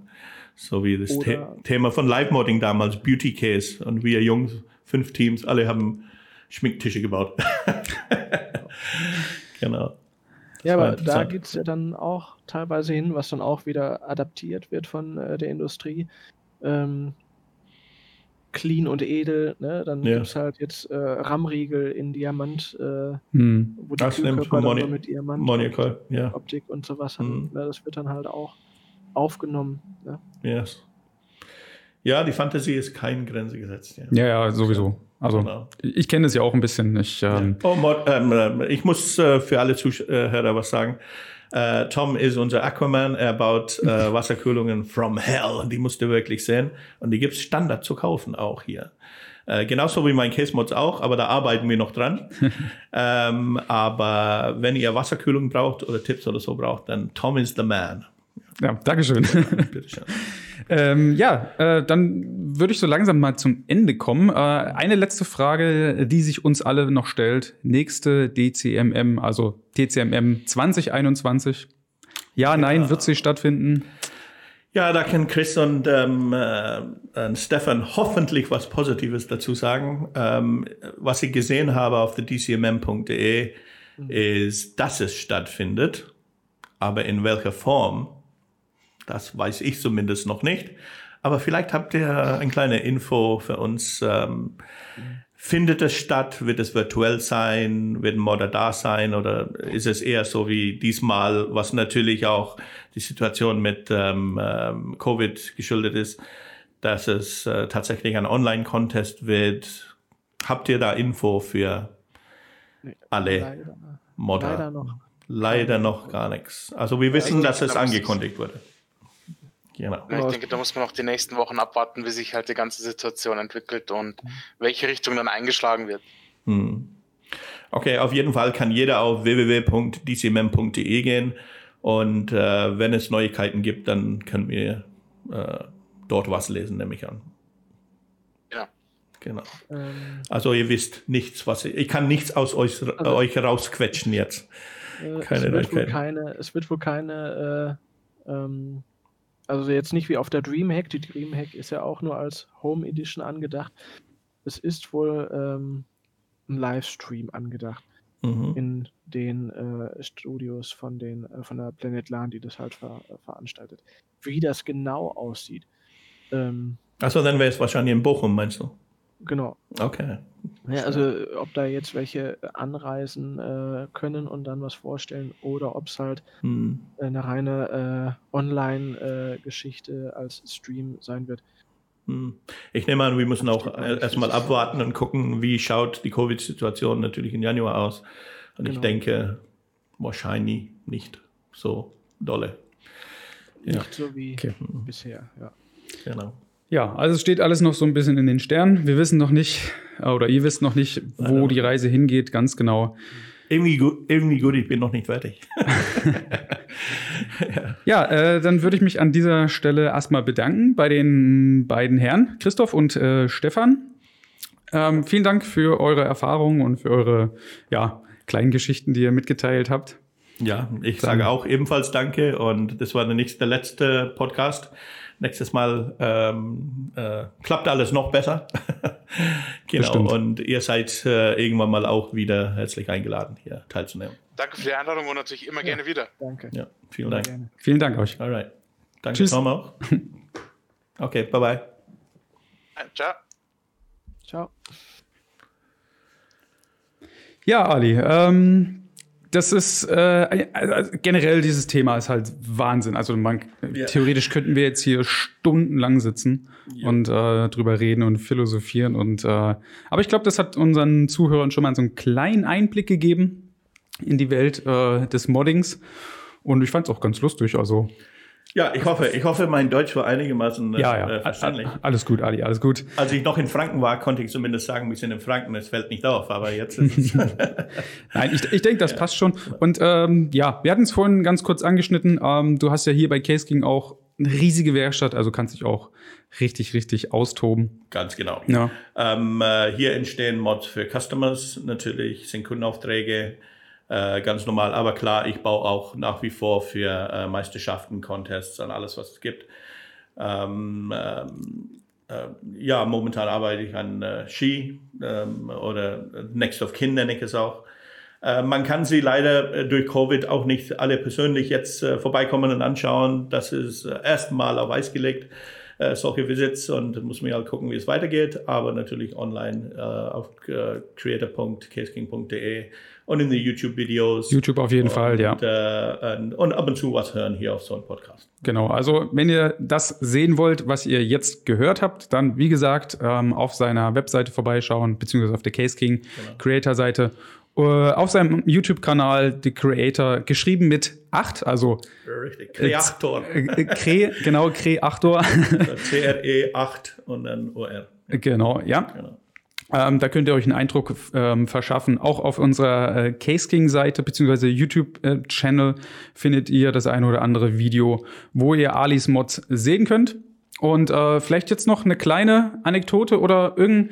[SPEAKER 2] So wie das The Thema von Live-Modding damals, Beauty Case. Und wir Jungs, fünf Teams, alle haben Schminktische gebaut. genau.
[SPEAKER 4] Ja, aber da geht es ja dann auch teilweise hin, was dann auch wieder adaptiert wird von äh, der Industrie. Ähm, clean und edel. Ne? Dann
[SPEAKER 2] Ja.
[SPEAKER 4] gibt es halt jetzt äh, RAM-Riegel in Diamant, äh,
[SPEAKER 1] Hm.
[SPEAKER 4] wo die
[SPEAKER 2] Das
[SPEAKER 4] Kühlkörper
[SPEAKER 2] Moni-
[SPEAKER 4] mit Diamant
[SPEAKER 2] Monocle, ja.
[SPEAKER 4] und Optik und sowas haben. Ne? Das wird dann halt auch aufgenommen. Ne?
[SPEAKER 2] Yes. Ja, die Fantasie ist keine Grenze gesetzt. Ja.
[SPEAKER 1] Ja, ja, sowieso. Also,
[SPEAKER 2] Genau.
[SPEAKER 1] ich kenne das ja auch ein bisschen. Ich, ähm,
[SPEAKER 2] Oh, Mod, ähm, ähm, ich muss äh, für alle Zuhörer was sagen. Äh, Tom ist unser Aquaman. Er baut äh, Wasserkühlungen from hell. Die musst du wirklich sehen. Und die gibt's Standard zu kaufen auch hier. Äh, genauso wie mein Case Mods auch, aber da arbeiten wir noch dran. ähm, aber wenn ihr Wasserkühlung braucht oder Tipps oder so braucht, dann Tom is the man.
[SPEAKER 1] ja, Dankeschön.
[SPEAKER 2] Bitteschön.
[SPEAKER 1] ähm, ja, äh, dann würde ich so langsam mal zum Ende kommen. Äh, eine letzte Frage, die sich uns alle noch stellt. Nächste DCMM, also DCMM 2021. Ja, nein, wird sie stattfinden?
[SPEAKER 2] Ja, da kann Chris und, ähm, äh, und Stefan hoffentlich was Positives dazu sagen. Ähm, was ich gesehen habe auf der dcmm.de ist, dass es stattfindet, aber in welcher Form, das weiß ich zumindest noch nicht. Aber vielleicht habt ihr eine kleine Info für uns. Ähm, Findet es statt? Wird es virtuell sein? Wird ein Modder da sein? Oder ist es eher so wie diesmal, was natürlich auch die Situation mit ähm, ähm, Covid geschuldet ist, dass es äh, tatsächlich ein Online-Contest wird? Habt ihr da Info für alle
[SPEAKER 4] Leider,
[SPEAKER 2] Modder?
[SPEAKER 4] leider noch.
[SPEAKER 2] Leider noch gar nichts. Also wir wissen, dass es- angekündigt wurde. Genau.
[SPEAKER 3] Ich denke, da muss man noch die nächsten Wochen abwarten, wie sich halt die ganze Situation entwickelt und welche Richtung dann eingeschlagen wird.
[SPEAKER 2] Hm. Okay, auf jeden Fall kann jeder auf www.dcmm.de gehen und äh, wenn es Neuigkeiten gibt, dann können wir äh, dort was lesen, nehme ich an.
[SPEAKER 3] Ja.
[SPEAKER 2] Genau.
[SPEAKER 4] Ähm,
[SPEAKER 2] Also ihr wisst nichts, was ich, ich kann nichts aus euch,
[SPEAKER 4] Also-
[SPEAKER 2] euch rausquetschen jetzt.
[SPEAKER 4] äh,
[SPEAKER 2] Keine
[SPEAKER 4] es, wird keine, es wird wohl keine, äh, ähm, also jetzt nicht wie auf der Dreamhack. Die Dreamhack ist ja auch nur als Home Edition angedacht. Es ist wohl ähm, ein Livestream angedacht
[SPEAKER 2] Mhm.
[SPEAKER 4] in den äh, Studios von, den, äh, von der Planet LAN, die das halt ver veranstaltet. Wie das genau aussieht, ähm,
[SPEAKER 2] Also dann wäre es wahrscheinlich in Bochum, meinst du?
[SPEAKER 4] Genau.
[SPEAKER 2] Okay.
[SPEAKER 4] Ja, also ob da jetzt welche anreisen äh, können und dann was vorstellen oder ob es halt
[SPEAKER 2] Hm.
[SPEAKER 4] eine reine äh, Online-Geschichte als Stream sein wird.
[SPEAKER 2] Hm. Ich nehme an, wir müssen auch erstmal abwarten und gucken, wie schaut die Covid-Situation natürlich im Januar aus. Und ich
[SPEAKER 4] Genau.
[SPEAKER 2] denke, wahrscheinlich nicht so dolle. Ja.
[SPEAKER 4] Nicht so wie
[SPEAKER 1] Okay.
[SPEAKER 4] bisher, ja.
[SPEAKER 2] Genau.
[SPEAKER 1] Ja, also es steht alles noch so ein bisschen in den Sternen. Wir wissen noch nicht, äh, oder ihr wisst noch nicht, wo
[SPEAKER 2] Nein,
[SPEAKER 1] die Reise hingeht, ganz genau.
[SPEAKER 2] Irgendwie gut, irgendwie gut, ich bin noch nicht fertig.
[SPEAKER 1] Ja, äh, dann würde ich mich an dieser Stelle erstmal bedanken bei den beiden Herren, Christoph und äh, Stefan. Ähm, vielen Dank für eure Erfahrungen und für eure ja, kleinen Geschichten, die ihr mitgeteilt habt.
[SPEAKER 2] Ja, ich sage auch ebenfalls Danke und das war der nächste, der letzte Podcast. Nächstes Mal ähm, äh, klappt alles noch besser. genau.
[SPEAKER 1] Bestimmt.
[SPEAKER 2] Und ihr seid äh, irgendwann mal auch wieder herzlich eingeladen, hier teilzunehmen.
[SPEAKER 3] Danke für die Einladung und natürlich immer gerne wieder.
[SPEAKER 4] Danke.
[SPEAKER 2] Ja, vielen Dank.
[SPEAKER 4] gerne.
[SPEAKER 1] Vielen Dank euch.
[SPEAKER 2] Alright. Danke,
[SPEAKER 1] Tschüss.
[SPEAKER 2] Tom auch. Okay, bye bye.
[SPEAKER 3] Ciao.
[SPEAKER 4] Ciao.
[SPEAKER 1] Ja, Ali, ähm, das ist äh, also generell dieses Thema ist halt Wahnsinn. Also man
[SPEAKER 2] Ja.
[SPEAKER 1] theoretisch könnten wir jetzt hier stundenlang sitzen und äh, drüber reden und philosophieren und äh, aber ich glaube, das hat unseren Zuhörern schon mal so einen kleinen Einblick gegeben in die Welt äh, des Moddings und ich fand es auch ganz lustig. Also
[SPEAKER 2] Ja, ich hoffe, ich hoffe, mein Deutsch war einigermaßen äh,
[SPEAKER 1] ja, ja,
[SPEAKER 2] äh, verständlich.
[SPEAKER 1] alles gut, Ali, alles gut.
[SPEAKER 2] Als ich noch in Franken war, konnte ich zumindest sagen, wir sind in Franken, es fällt nicht auf, aber jetzt ist es.
[SPEAKER 1] Nein, ich, ich denke, das passt schon. Und ähm, ja, wir hatten es vorhin ganz kurz angeschnitten. Ähm, du hast ja hier bei Case King auch eine riesige Werkstatt, also kannst dich auch richtig, richtig austoben.
[SPEAKER 2] Ganz genau.
[SPEAKER 1] Ja.
[SPEAKER 2] Ähm, äh, hier entstehen Mods für Customers, natürlich sind Kundenaufträge äh, ganz normal, aber klar, ich baue auch nach wie vor für äh, Meisterschaften, Contests und alles, was es gibt. Ähm, ähm, äh, ja, momentan arbeite ich an äh, Ski ähm, oder Next of Kin nenne ich es auch. Äh, man kann sie leider äh, durch Covid auch nicht alle persönlich jetzt vorbeikommen und anschauen. Das ist erstmal auf Eis gelegt. solche Visits und muss mir halt gucken, wie es weitergeht. Aber natürlich online auf creator.caseking.de und in den YouTube-Videos.
[SPEAKER 1] YouTube auf jeden
[SPEAKER 2] und,
[SPEAKER 1] Fall, ja.
[SPEAKER 2] Äh, und, ab und zu was hören hier auf so einem Podcast.
[SPEAKER 1] Genau, also wenn ihr das sehen wollt, was ihr jetzt gehört habt, dann wie gesagt ähm, auf seiner Webseite vorbeischauen, beziehungsweise auf der Case King genau. Creator-Seite. Uh, auf seinem YouTube-Kanal The Creator, geschrieben mit 8, also
[SPEAKER 2] Richtig, Creator.
[SPEAKER 1] Äh, Cre, genau, Creator.
[SPEAKER 2] C-R-E 8 und dann O-R.
[SPEAKER 1] Genau, ja. Genau. Ähm, da könnt ihr euch einen Eindruck ähm, verschaffen. Auch auf unserer äh, Case King Seite beziehungsweise YouTube äh, Channel findet ihr das eine oder andere Video, wo ihr Alis Mods sehen könnt. Und äh, vielleicht jetzt noch eine kleine Anekdote oder irgend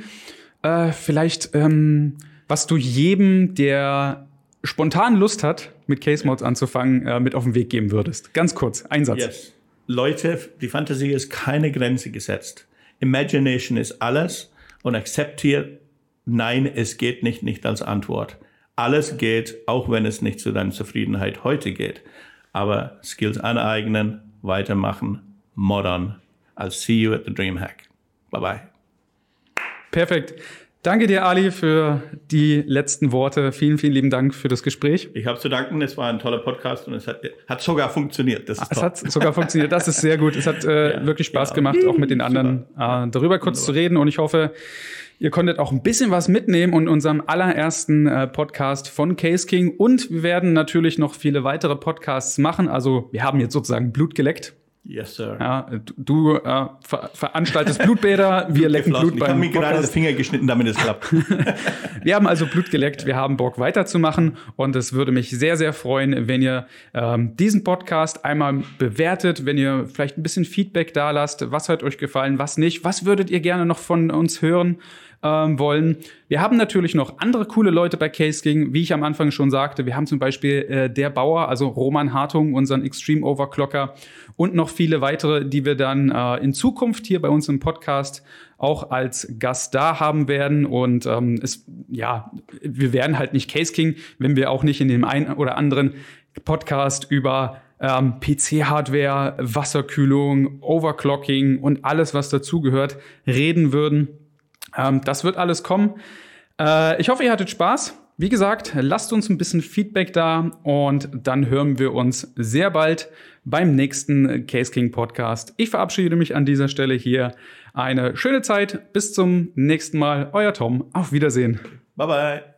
[SPEAKER 1] äh, vielleicht ähm, was du jedem, der spontan Lust hat, mit Case Mods anzufangen, äh, mit auf den Weg geben würdest. Ganz kurz, ein Satz. Yes.
[SPEAKER 2] Leute, die Fantasie ist keine Grenze gesetzt. Imagination ist alles und akzeptiert, nein, es geht nicht, nicht als Antwort. Alles geht, auch wenn es nicht zu deiner Zufriedenheit heute geht. Aber Skills aneignen, weitermachen, modern. I'll see you at the Dreamhack. Bye bye.
[SPEAKER 1] Perfekt. Danke dir, Ali, für die letzten Worte. Vielen, vielen lieben Dank für das Gespräch.
[SPEAKER 2] Ich habe zu danken. Es war ein toller Podcast und es hat, hat sogar funktioniert.
[SPEAKER 1] Das ist es toll. hat sogar funktioniert. Das ist sehr gut. Es hat äh, ja, wirklich Spaß ja. gemacht, auch mit den anderen äh, darüber kurz Wunderbar. zu reden. Und ich hoffe, Ihr konntet auch ein bisschen was mitnehmen in unserem allerersten äh, Podcast von Case King und wir werden natürlich noch viele weitere Podcasts machen. Also wir haben jetzt sozusagen Blut geleckt.
[SPEAKER 2] Yes, sir.
[SPEAKER 1] Ja, du äh, ver veranstaltest Blutbäder, wir lecken Blut beim
[SPEAKER 2] Ich habe mir gerade das Finger geschnitten, damit es klappt.
[SPEAKER 1] wir haben also Blut geleckt, wir haben Bock weiterzumachen und es würde mich sehr, sehr freuen, wenn ihr ähm, diesen Podcast einmal bewertet, wenn ihr vielleicht ein bisschen Feedback da lasst, was hat euch gefallen, was nicht, was würdet ihr gerne noch von uns hören ähm, wollen. Wir haben natürlich noch andere coole Leute bei Case King, wie ich am Anfang schon sagte. Wir haben zum Beispiel äh, der Bauer, also Roman Hartung, unseren Extreme Overclocker und noch viele weitere, die wir dann äh, in Zukunft hier bei uns im Podcast auch als Gast da haben werden. Und ähm, es, ja, wir werden halt nicht Case King, wenn wir auch nicht in dem einen oder anderen Podcast über ähm, PC-Hardware, Wasserkühlung, Overclocking und alles, was dazugehört, reden würden. Ähm, das wird alles kommen. Äh, ich hoffe, ihr hattet Spaß. Wie gesagt, lasst uns ein bisschen Feedback da und dann hören wir uns sehr bald beim nächsten Case King Podcast. Ich verabschiede mich an dieser Stelle hier. Eine schöne Zeit. Bis zum nächsten Mal. Euer Tom. Auf Wiedersehen.
[SPEAKER 2] Bye bye.